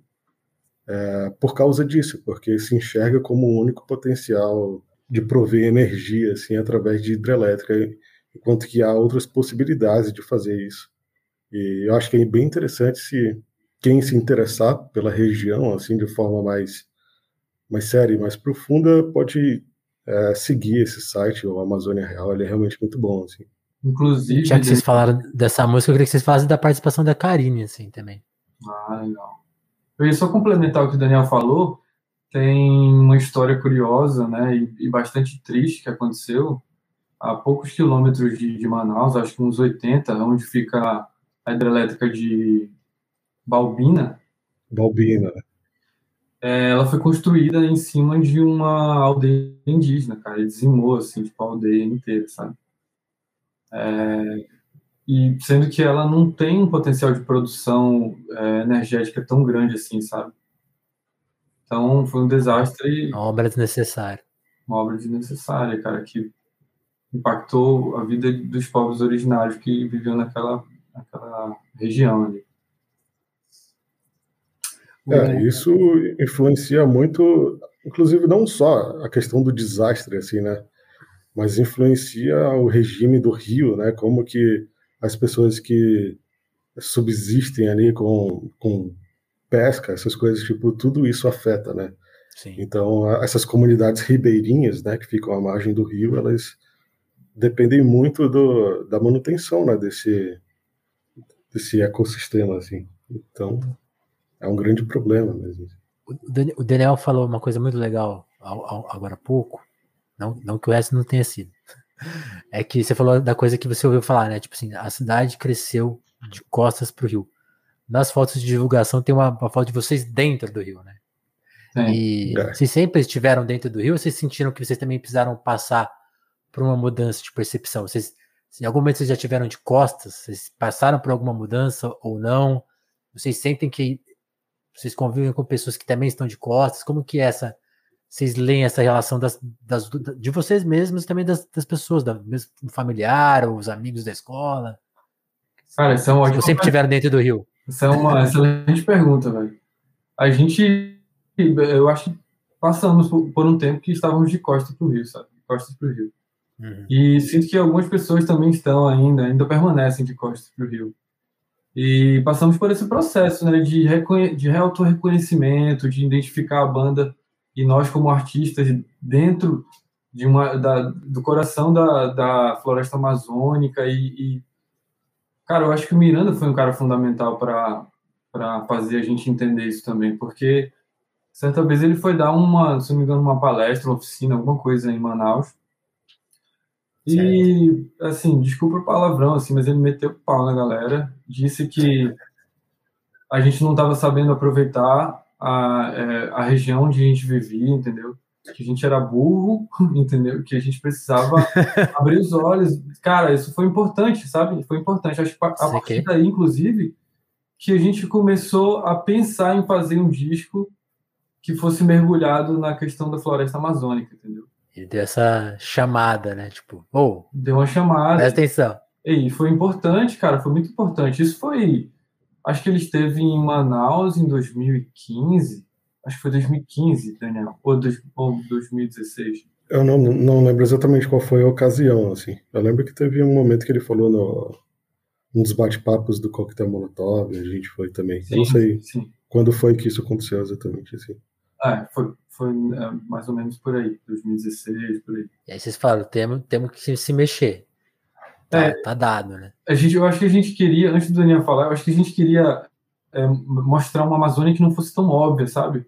é, por causa disso, porque se enxerga como o único potencial de prover energia, assim, através de hidrelétrica, enquanto que há outras possibilidades de fazer isso. E eu acho que é bem interessante se quem se interessar pela região, assim, de forma mais, mais séria mais profunda, pode é, seguir esse site, o Amazônia Real, ele é realmente muito bom, assim. Inclusive. Já que vocês falaram dessa música, eu queria que vocês falassem da participação da Karine, assim, também. Ah, legal. Eu ia só complementar o que o Daniel falou. Tem uma história curiosa, né, e, e bastante triste que aconteceu a poucos quilômetros de, de, Manaus, acho que uns 80, onde fica a hidrelétrica de Balbina. Balbina. É, ela foi construída em cima de uma aldeia indígena, cara, e dizimou, assim, tipo, a aldeia inteira, sabe? É, e sendo que ela não tem um potencial de produção é, energética tão grande assim, sabe? Então foi um desastre. Uma obra desnecessária. Uma obra desnecessária, cara, que impactou a vida dos povos originários que viviam naquela, naquela região ali. É, isso influencia muito, inclusive não só a questão do desastre, assim, né? Mas influencia o regime do rio, né? Como que as pessoas que subsistem ali com, com pesca, essas coisas, tipo, tudo isso afeta, né? Sim. Então, essas comunidades ribeirinhas, né, que ficam à margem do rio, elas dependem muito do, da manutenção, né, desse, desse ecossistema, assim. Então, é um grande problema mesmo. O Daniel falou uma coisa muito legal agora há pouco, não, não que o resto não tenha sido. É que você falou da coisa que você ouviu falar, né? Tipo assim, a cidade cresceu de costas para o rio. Nas fotos de divulgação tem uma, uma, foto de vocês dentro do rio, né? É. E é. vocês sempre estiveram dentro do rio ou vocês sentiram que vocês também precisaram passar por uma mudança de percepção? Vocês, em algum momento vocês já tiveram de costas? Vocês passaram por alguma mudança ou não? Vocês sentem que vocês convivem com pessoas que também estão de costas? Como que é essa vocês leem essa relação das, das, de vocês mesmos e também das, das pessoas, da, do familiar, os amigos da escola? Cara, isso é uma Vocês sempre estiveram dentro do Rio? Isso é uma (laughs) excelente pergunta, velho. A gente, eu acho que passamos por, um tempo que estávamos de costas para o Rio, sabe? Costas para o Rio. Uhum. E sinto que algumas pessoas também estão ainda, ainda permanecem de costas para o Rio. E passamos por esse processo, né, de, de auto-reconhecimento, de identificar a banda e nós como artistas dentro de uma da, do coração da, da floresta amazônica e, e, cara eu acho que o Miranda foi um cara fundamental para para fazer a gente entender isso também porque certa vez ele foi dar uma se não me engano uma palestra uma oficina alguma coisa em Manaus. E assim desculpa o palavrão assim mas ele meteu o pau na galera disse que a gente não estava sabendo aproveitar a, é, a região onde a gente vivia, entendeu? Que a gente era burro, (laughs) entendeu? Que a gente precisava (laughs) abrir os olhos. Cara, isso foi importante, sabe? Foi importante. Acho que a, partir daí, inclusive, que a gente começou a pensar em fazer um disco que fosse mergulhado na questão da floresta amazônica, entendeu? E deu essa chamada, né? Tipo, ou. Oh, deu uma chamada. Presta atenção. E foi importante, cara, foi muito importante. Isso foi Acho que ele esteve em Manaus em 2015. Acho que foi 2015, Daniel, ou, dois, ou 2016. Eu não, não lembro exatamente qual foi a ocasião, assim. Eu lembro que teve um momento que ele falou no um dos bate-papos do Coquetel Molotov, a gente foi também. Sim, não sei sim. quando foi que isso aconteceu exatamente, assim. Ah, foi, foi é, mais ou menos por aí, 2016, por aí. E aí vocês falam, temos, temos que se mexer. Tá, é, tá dado, né? A gente, eu acho que a gente queria, antes do Daniel falar, eu acho que a gente queria é, mostrar uma Amazônia que não fosse tão óbvia, sabe?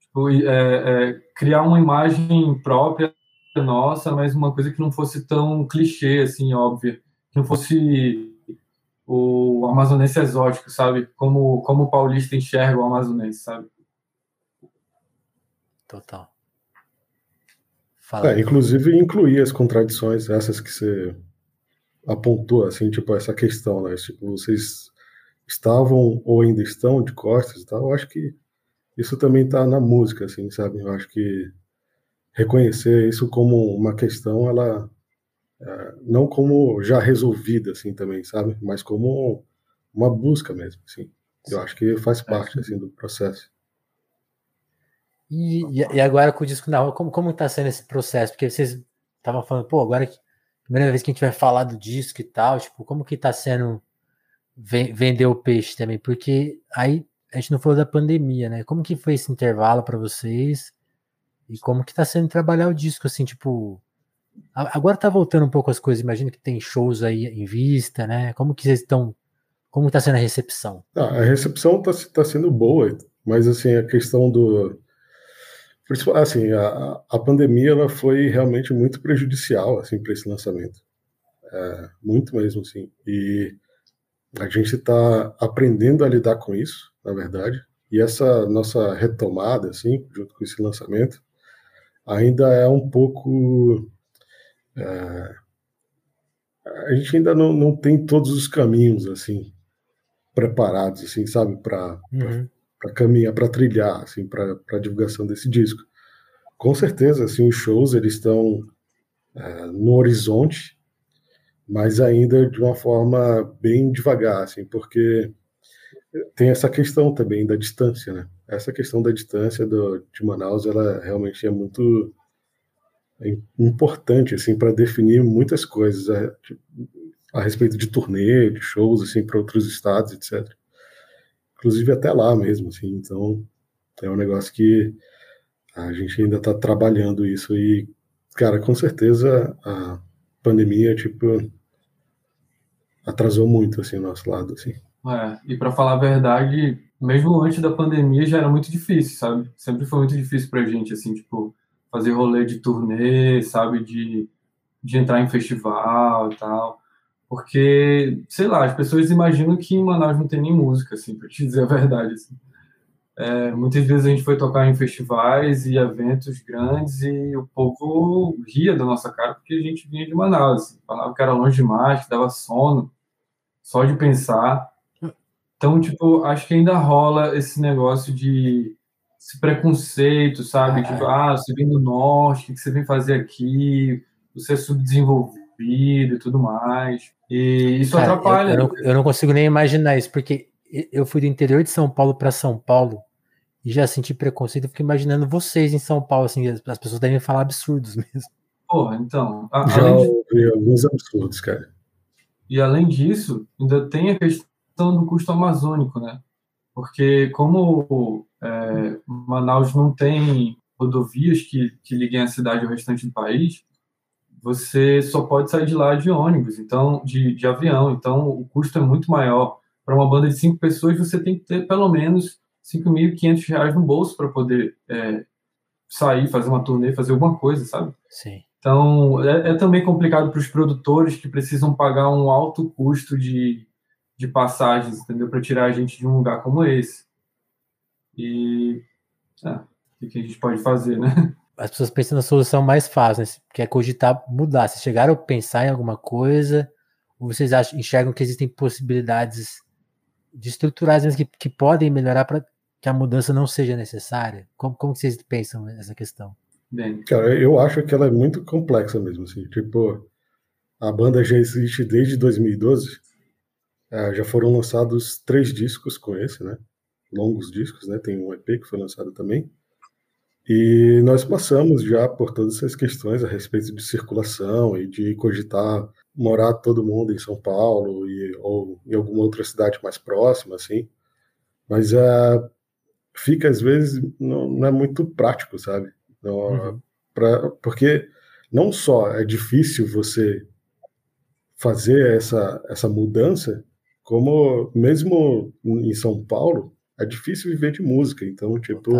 Tipo, é, é, criar uma imagem própria nossa, mas uma coisa que não fosse tão clichê, assim, óbvia. Que não fosse o amazonense exótico, sabe? Como, como o paulista enxerga o amazonense, sabe? Total. É, inclusive incluir as contradições, essas que você apontou, assim, tipo, essa questão, né? Tipo, vocês estavam ou ainda estão de costas e tal. Eu acho que isso também está na música, assim, sabe? Eu acho que reconhecer isso como uma questão, ela é, não como já resolvida, assim, também, sabe? Mas como uma busca mesmo, assim. Eu acho que faz parte, assim, do processo. E, e agora com o disco na rua, como, como tá sendo esse processo? Porque vocês estavam falando, pô, agora que primeira vez que a gente vai falar do disco e tal, tipo, como que tá sendo vender o peixe também? Porque aí a gente não falou da pandemia, né? Como que foi esse intervalo para vocês? E como que tá sendo trabalhar o disco, assim, tipo... Agora tá voltando um pouco as coisas, imagino que tem shows aí em vista, né? Como que vocês estão... Como tá sendo a recepção? Ah, a recepção tá, tá sendo boa, mas assim, a questão do... Assim, a, a pandemia ela foi realmente muito prejudicial assim, para esse lançamento. É, muito mesmo, assim. E a gente está aprendendo a lidar com isso, na verdade. E essa nossa retomada, assim, junto com esse lançamento, ainda é um pouco. É, a gente ainda não, não tem todos os caminhos, assim, preparados, assim, sabe, para uhum. Caminhar, para trilhar, assim, para a divulgação desse disco. Com certeza, assim, os shows eles estão é, no horizonte, mas ainda de uma forma bem devagar, assim, porque tem essa questão também da distância, né? Essa questão da distância do, de Manaus, ela realmente é muito importante, assim, para definir muitas coisas a, a, respeito de turnê, de shows, assim, para outros estados, etc. Inclusive até lá mesmo, assim. Então, é um negócio que a gente ainda está trabalhando isso e, cara, com certeza a pandemia, tipo, atrasou muito, assim, o nosso lado, assim. É, e para falar a verdade, mesmo antes da pandemia já era muito difícil, sabe? Sempre foi muito difícil pra gente, assim, tipo, fazer rolê de turnê, sabe? De, de entrar em festival e tal. Porque, sei lá, as pessoas imaginam que em Manaus não tem nem música, assim, pra te dizer a verdade, assim. É, muitas vezes a gente foi tocar em festivais e eventos grandes e o povo ria da nossa cara porque a gente vinha de Manaus. Assim, falava que era longe demais, que dava sono, só de pensar. Então, tipo, acho que ainda rola esse negócio de esse preconceito, sabe? Ah, tipo, ah, você vem do norte, o que você vem fazer aqui? Você é subdesenvolvido e tudo mais. E isso Cara, atrapalha. Eu, eu, não, eu não consigo nem imaginar isso, porque eu fui do interior de São Paulo para São Paulo e já senti preconceito. Eu fico imaginando vocês em São Paulo, assim, as, pessoas devem falar absurdos (laughs) mesmo. Porra, então. A, já ouvi alguns absurdos, cara. E além disso, ainda tem a questão questão do custo amazônico, né? Porque como é, Manaus não tem rodovias que, que liguem a cidade ao restante do país, você só pode sair de lá de ônibus, então de, de avião. Então o custo é muito maior. Para uma banda de cinco pessoas, você tem que ter pelo menos R$ 5.500 no bolso para poder é, sair, fazer uma turnê, fazer alguma coisa, sabe? Sim. Então é, é também complicado para os produtores que precisam pagar um alto custo de, de passagens, entendeu? Para tirar a gente de um lugar como esse. E é, o que a gente pode fazer, né? As pessoas pensam na solução mais fácil, né? que é cogitar mudar. Se chegaram a pensar em alguma coisa, ou vocês acham, enxergam que existem possibilidades de estruturais que, que podem melhorar para que a mudança não seja necessária? Como, como vocês pensam nessa questão? Bem. Cara, eu acho que ela é muito complexa mesmo, assim. Tipo, a banda já existe desde 2012 é, já foram lançados três discos com esse, né? Longos discos, né? Tem um EP que foi lançado também. E nós passamos já por todas essas questões a respeito de circulação e de cogitar morar todo mundo em São Paulo e, ou em alguma outra cidade mais próxima, assim. Mas é, fica, às vezes, não, não, é muito prático, sabe? Não, uhum. pra, porque não só é difícil você fazer essa, essa mudança, como mesmo em São Paulo, é difícil viver de música. Então, tipo,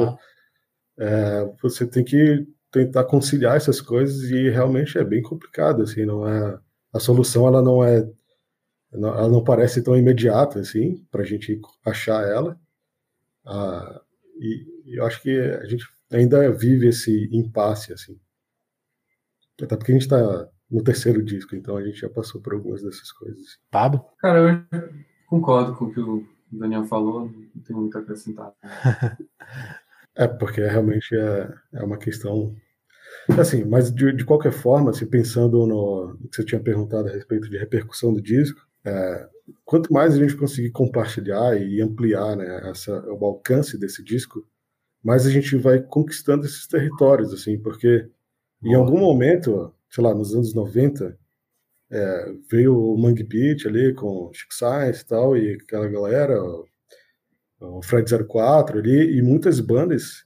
é, você tem que tentar conciliar essas coisas e realmente é bem complicado, assim, não é a solução ela não é ela não parece tão imediata assim para a gente achar ela ah, e, e, eu acho que a gente ainda vive esse impasse assim até porque a gente está no terceiro disco, então a gente já passou por algumas dessas coisas. Pablo? Cara, eu concordo com o que o Daniel falou, não tenho muito a acrescentar. (laughs) é, porque realmente é, é uma questão. Assim, mas de, de qualquer forma, assim, pensando no que você tinha perguntado a respeito de repercussão do disco, é, quanto mais a gente conseguir compartilhar e ampliar né, essa, o alcance desse disco, mais a gente vai conquistando esses territórios, assim, porque em algum momento, sei lá, nos anos 90, é, veio o Mangue Beat ali com Chico Sainz e tal, e aquela galera, o, o Fred 04 ali, e muitas bandas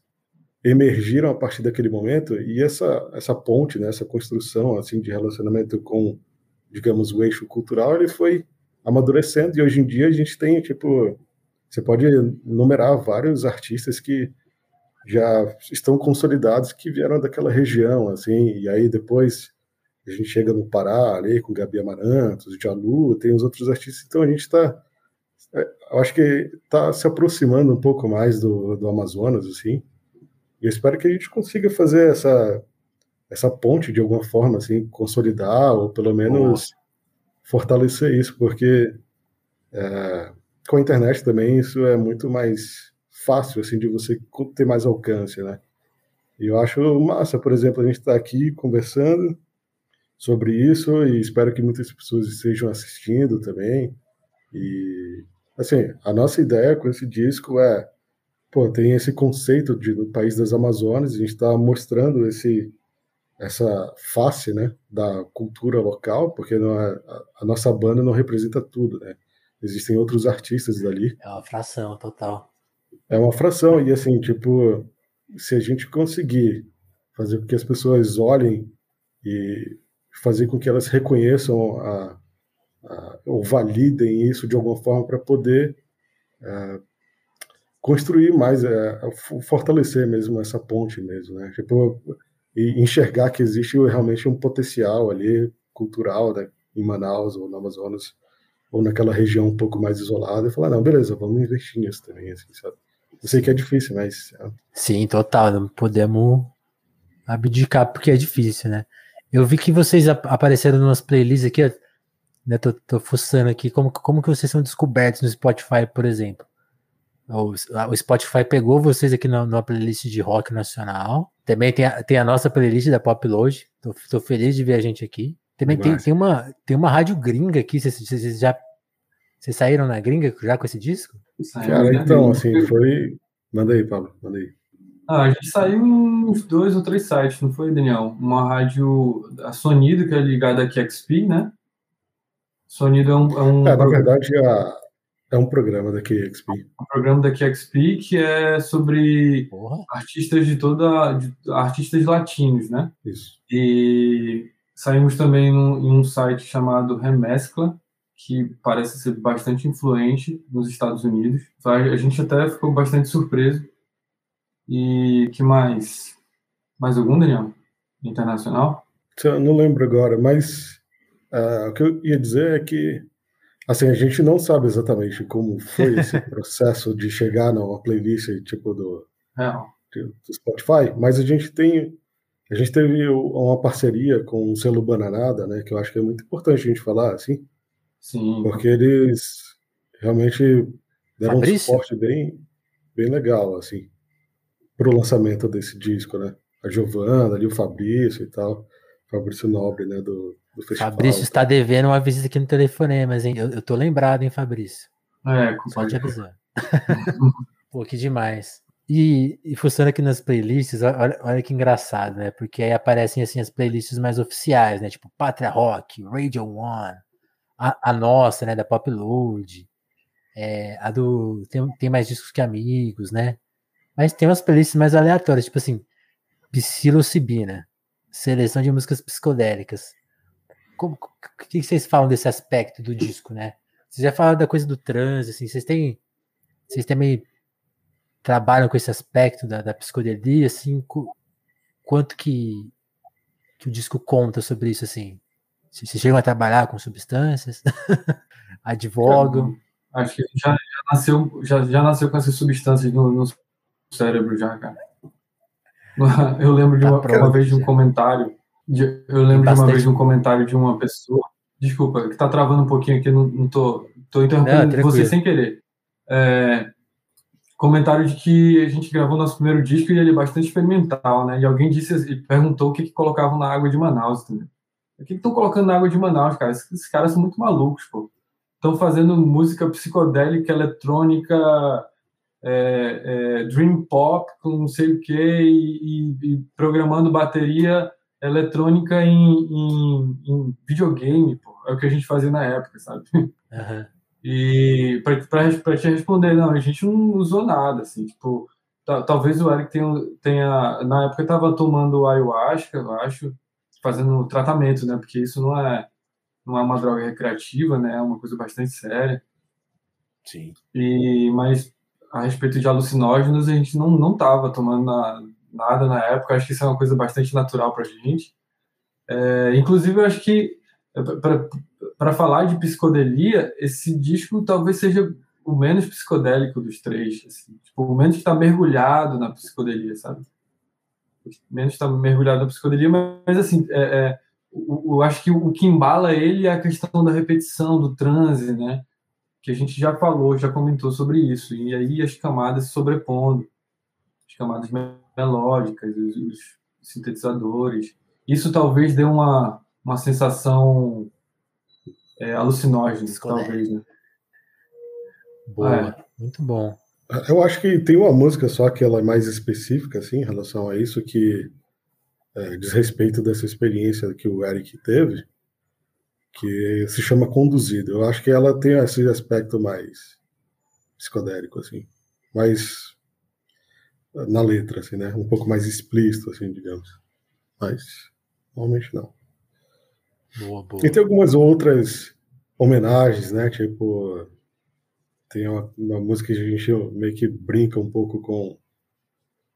emergiram a partir daquele momento, e essa, essa ponte, né, essa construção assim de relacionamento com, digamos, o eixo cultural, ele foi amadurecendo, e hoje em dia a gente tem, tipo, você pode numerar vários artistas que já estão consolidados que vieram daquela região, assim, e aí depois a gente chega no Pará ali com Gabi Amarantos, Jalu, tem os outros artistas, então a gente está, eu acho que está se aproximando um pouco mais do, do Amazonas, assim, e eu espero que a gente consiga fazer essa essa ponte de alguma forma, assim, consolidar ou pelo menos fortalecer isso, porque é, com a internet também isso é muito mais fácil, assim, de você ter mais alcance, né? E eu acho massa, por exemplo, a gente está aqui conversando sobre isso e espero que muitas pessoas estejam assistindo também. E, assim, a nossa ideia com esse disco é, pô, tem esse conceito de no país das Amazonas, a gente está mostrando esse essa face, né, da cultura local, porque é, a, a nossa banda não representa tudo, né? Existem outros artistas dali. É uma fração total. É uma fração, e assim, tipo, se a gente conseguir fazer com que as pessoas olhem e fazer com que elas reconheçam a, a, ou validem isso de alguma forma para poder é, construir mais, é, fortalecer mesmo essa ponte mesmo, né? Tipo, e enxergar que existe realmente um potencial ali cultural né, em Manaus ou no Amazonas ou naquela região um pouco mais isolada e falar, não, beleza, vamos investir nisso também, assim, sabe? Eu sei que é difícil, mas. É. Sim, total. Não podemos abdicar porque é difícil, né? Eu vi que vocês apareceram nas playlists aqui, né? Tô, tô fuçando aqui. Como, como que vocês são descobertos no Spotify, por exemplo? O, o Spotify pegou vocês aqui na, numa playlist de rock nacional. Também tem a, tem a nossa playlist da Pop Load. Tô, tô feliz de ver a gente aqui. Também tem, tem, uma, tem uma rádio gringa aqui. Vocês, vocês já vocês saíram na gringa já com esse disco? Cara, então, assim, foi. Manda aí, Pablo, manda aí. Ah, a gente saiu em uns dois ou três sites, não foi, Daniel? Uma rádio, a Sonido, que é ligada à XP, né? Sonido é um. É, um é na verdade, a, é um programa da QXP. Um programa da QXP que é sobre Porra. artistas de toda. De, artistas latinos, né? Isso. E saímos também num, em um site chamado Remescla, que parece ser bastante influente nos Estados Unidos. A gente até ficou bastante surpreso. E que mais? Mais algum, Daniel? Internacional? Eu não lembro agora, mas uh, o que eu ia dizer é que assim, a gente não sabe exatamente como foi (laughs) esse processo de chegar numa playlist tipo do, do Spotify, mas a gente tem a gente teve uma parceria com o selo Bananada, né, que eu acho que é muito importante a gente falar, assim, Sim. Porque eles realmente deram Fabrício? um suporte bem, bem legal, assim, para o lançamento desse disco, né? A Giovana, ali o Fabrício e tal. Fabrício Nobre, né, do, do festival. Fabrício está devendo uma visita aqui no telefone, mas hein? Eu, eu tô lembrado, hein, Fabrício? É, Só te avisar. (laughs) Pô, que demais. E, e funciona aqui nas playlists, olha, olha, que engraçado, né? Porque aí aparecem assim as playlists mais oficiais, né? Tipo Pátria Rock, Radio One, a, a nossa, né, da Pop Load, é, a do tem, tem mais discos que amigos, né? Mas tem umas playlists mais aleatórias, tipo assim, psilocibina, seleção de músicas psicodélicas. Como, o que vocês falam desse aspecto do disco, né? Vocês já falaram da coisa do trans, assim, vocês têm, vocês também trabalham com esse aspecto da, da psicodelia, assim, quanto que, que o disco conta sobre isso, assim? Se chegam a trabalhar com substâncias, (laughs) advogam. Acho que já, já, nasceu, já, já nasceu com essas substâncias no, no cérebro já, cara. (laughs) Eu lembro de tá uma, tá uma vez de um comentário. Eu lembro de uma vez um comentário de uma pessoa. Desculpa, que tá travando um pouquinho aqui, não, não tô, tô interrompendo não, você sem querer. É, comentário de que a gente gravou nosso primeiro disco e ele é bastante experimental, né? E alguém disse e perguntou o que, que colocavam na água de Manaus também. O que estão colocando na água de Manaus, cara? Esses, esses caras são muito malucos, pô. Estão fazendo música psicodélica, eletrônica, é, é, dream pop, com não sei o quê, e, e, e programando bateria eletrônica em, em, em, videogame, pô. É o que a gente fazia na época, sabe? Uhum. E para te responder, não, a gente não usou nada, assim, tipo, talvez o Eric tenha, tenha na época estava tomando ayahuasca, eu acho, fazendo tratamento, né? Porque isso não é não é uma droga recreativa, né? É uma coisa bastante séria. Sim. E mas a respeito de alucinógenos, a gente não não estava tomando na, nada na época. Acho que isso é uma coisa bastante natural para a gente. É, inclusive, eu acho que para falar de psicodelia, esse disco talvez seja o menos psicodélico dos três, assim, tipo, o menos está mergulhado na psicodelia, sabe? menos está mergulhado na psicodelia, mas assim, é, é, eu, acho que o, que embala ele é a questão da repetição, do transe, né? Que a gente já falou, já comentou sobre isso. E aí as camadas se sobrepondo, as camadas melódicas, os, os sintetizadores. Isso talvez dê uma, uma sensação é, alucinógena, talvez, né? Boa, é. muito bom. Eu acho que tem uma música só que ela é mais específica, assim, em relação a isso, que é, diz respeito dessa experiência que o Eric teve, que se chama Conduzido. Eu acho que ela tem esse aspecto mais psicodélico, assim, mais na letra, assim, né? Um pouco mais explícito, assim, digamos. Mas, normalmente não. Boa, boa. E tem algumas outras homenagens, né? Tipo, tem uma, uma, música que a gente meio que brinca um pouco com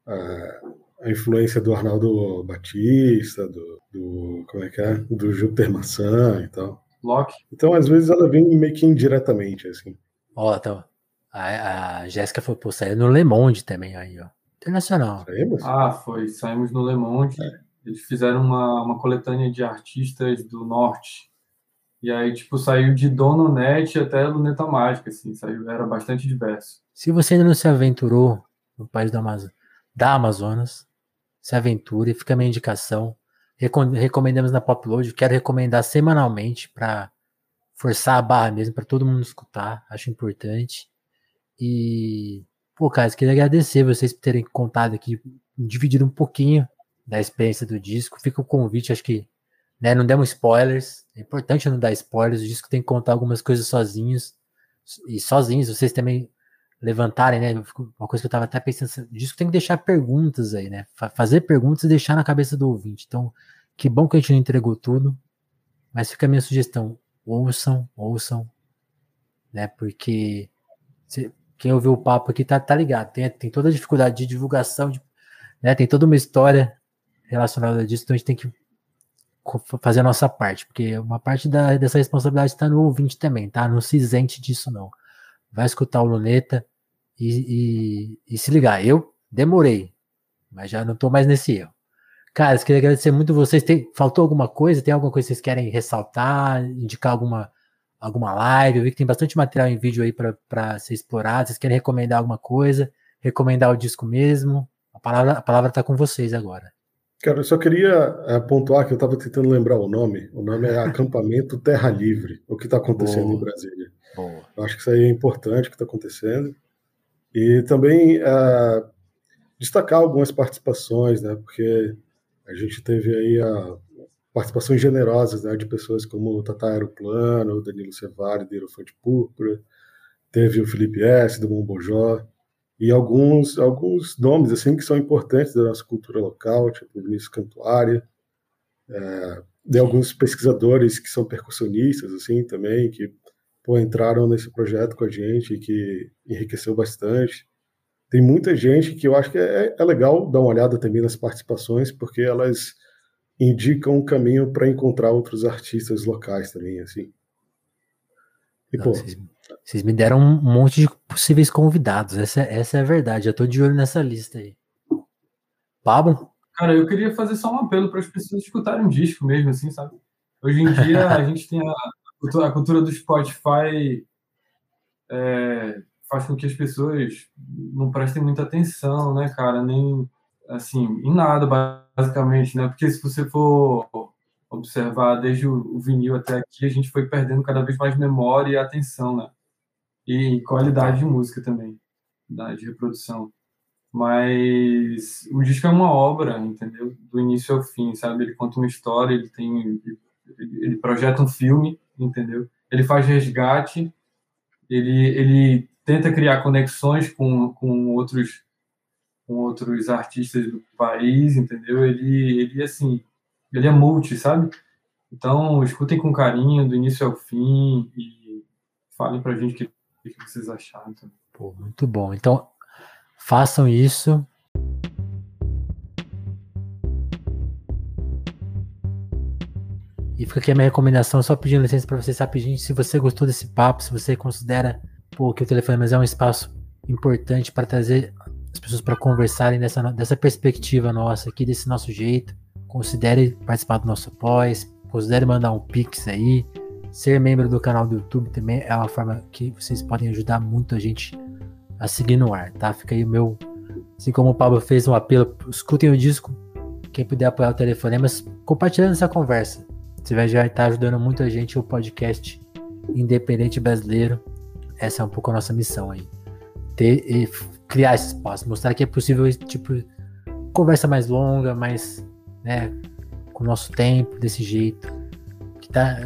a, a influência do Arnaldo Batista, do, do, como é que é? Do Júpiter Maçã e tal. Locke. Então, às vezes, ela vem meio que indiretamente, assim. Ó, oh, então, a, a Jéssica foi, pô, saiu no Le Monde também aí, ó. Internacional. Saímos? Ah, foi. Saímos no Le Monde. É. Eles fizeram uma, uma coletânea de artistas do norte e aí, tipo, saiu de Dona Net até Luneta Mágica, assim, saiu, era bastante diverso. Se você ainda não se aventurou no país do Amazonas, da Amazonas, se aventure, fica a minha indicação. Recomendamos na Popload, quero recomendar semanalmente para forçar a barra mesmo, para todo mundo escutar, acho importante. E, pô, cara, queria agradecer vocês por terem contado aqui, dividido um pouquinho da experiência do disco. Fica o convite, acho que né? Não demos spoilers. É importante não dar spoilers. O disco tem que contar algumas coisas sozinhos. E sozinhos, vocês também levantarem, né? Uma coisa que eu tava até pensando, o disco tem que deixar perguntas aí, né? Fazer perguntas e deixar na cabeça do ouvinte. Então, que bom que a gente não entregou tudo. Mas fica a minha sugestão. Ouçam, ouçam. Né? Porque quem ouviu o papo aqui tá, tá ligado. Tem, tem toda a dificuldade de divulgação, de, né? Tem toda uma história relacionada a disso. Então a gente tem que fazer a nossa parte, porque uma parte da, dessa responsabilidade está no ouvinte também, tá? Não se isente disso, não. Vai escutar o Luneta e, e, e se ligar. Eu demorei, mas já não estou mais nesse erro. Cara, eu queria agradecer muito vocês. Tem, faltou alguma coisa? Tem alguma coisa que vocês querem ressaltar? Indicar alguma, alguma live? Eu vi que tem bastante material em vídeo aí para ser explorado. Vocês querem recomendar alguma coisa? Recomendar o disco mesmo? A palavra, a palavra tá com vocês agora. Cara, eu só queria é, pontuar que eu estava tentando lembrar o nome. O nome é (laughs) Acampamento Terra Livre, o que está acontecendo Boa. em Brasília. Boa. Eu acho que isso aí é importante o que está acontecendo. E também é, destacar algumas participações, né? Porque a gente teve aí a participações generosas né, de pessoas como Tata Aeroplano, Danilo Cevari, do Aerofante Púrpura, teve o Felipe S., do Mombojó, e alguns, alguns nomes assim que são importantes da nossa cultura local, tipo Vinícius Cantuária, é, de alguns pesquisadores que são percussionistas assim também, que pô, entraram nesse projeto com a gente e que enriqueceu bastante. Tem muita gente que eu acho que é, é legal dar uma olhada também nas participações, porque elas indicam um caminho para encontrar outros artistas locais também, assim. E, Não, pô, vocês, vocês, me deram um monte de possíveis convidados. Essa, essa é a verdade. Eu tô de olho nessa lista aí. Pablo? Cara, eu queria fazer só um apelo para as pessoas escutarem um disco mesmo, assim, sabe? Hoje em dia a (laughs) gente tem a, a cultura do Spotify é, faz com que as pessoas não prestem muita atenção, né, cara? Nem, assim, em nada, basicamente, né? Porque se você for observar desde o vinil até aqui, a gente foi perdendo cada vez mais memória e atenção, né? E qualidade de música também, de reprodução. Mas o disco é uma obra, entendeu? Do início ao fim, sabe? Ele conta uma história, ele tem ele projeta um filme, entendeu? Ele faz resgate, ele ele tenta criar conexões com, com outros com outros artistas do país, entendeu? Ele ele assim, ele é multi, sabe? Então, escutem com carinho do início ao fim e falem pra gente o que, que vocês acharam. Pô, muito bom. Então, façam isso. E fica aqui a minha recomendação, só pedindo licença para vocês rapidinho. Se você gostou desse papo, se você considera pô, que o telefone mas é um espaço importante para trazer as pessoas para conversarem dessa, dessa perspectiva nossa aqui, desse nosso jeito, considere participar do nosso pós, considere mandar um pix aí. Ser membro do canal do YouTube também é uma forma que vocês podem ajudar muito a gente a seguir no ar, tá? Fica aí o meu. Assim como o Pablo fez um apelo, escutem o disco. Quem puder apoiar o Telefonemas, compartilhando essa conversa. Você vai já estar ajudando muito a gente o podcast independente brasileiro. Essa é um pouco a nossa missão aí. Ter criar esse espaço, mostrar que é possível tipo conversa mais longa, mais né, com o nosso tempo, desse jeito. Que, tá,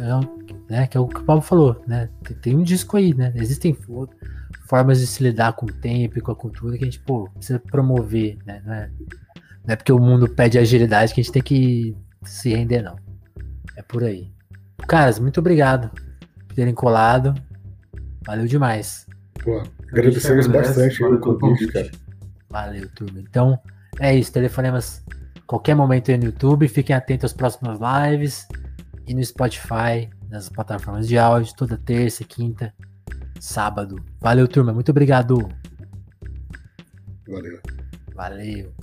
né, que é o que o Paulo falou, né? Tem, um disco aí, né? Existem formas de se lidar com o tempo e com a cultura que a gente, pô, precisa promover, né? Não é, não é porque o mundo pede agilidade que a gente tem que se render, não. É por aí. Caras, muito obrigado por terem colado. Valeu demais. Pô, agradecemos bastante o convite, cara. Valeu, turma. Então, é isso. Telefonemas qualquer momento aí no YouTube. Fiquem atentos às próximas lives e no Spotify, nas plataformas de áudio, toda terça, quinta, sábado. Valeu, turma. Muito obrigado. Valeu. Valeu.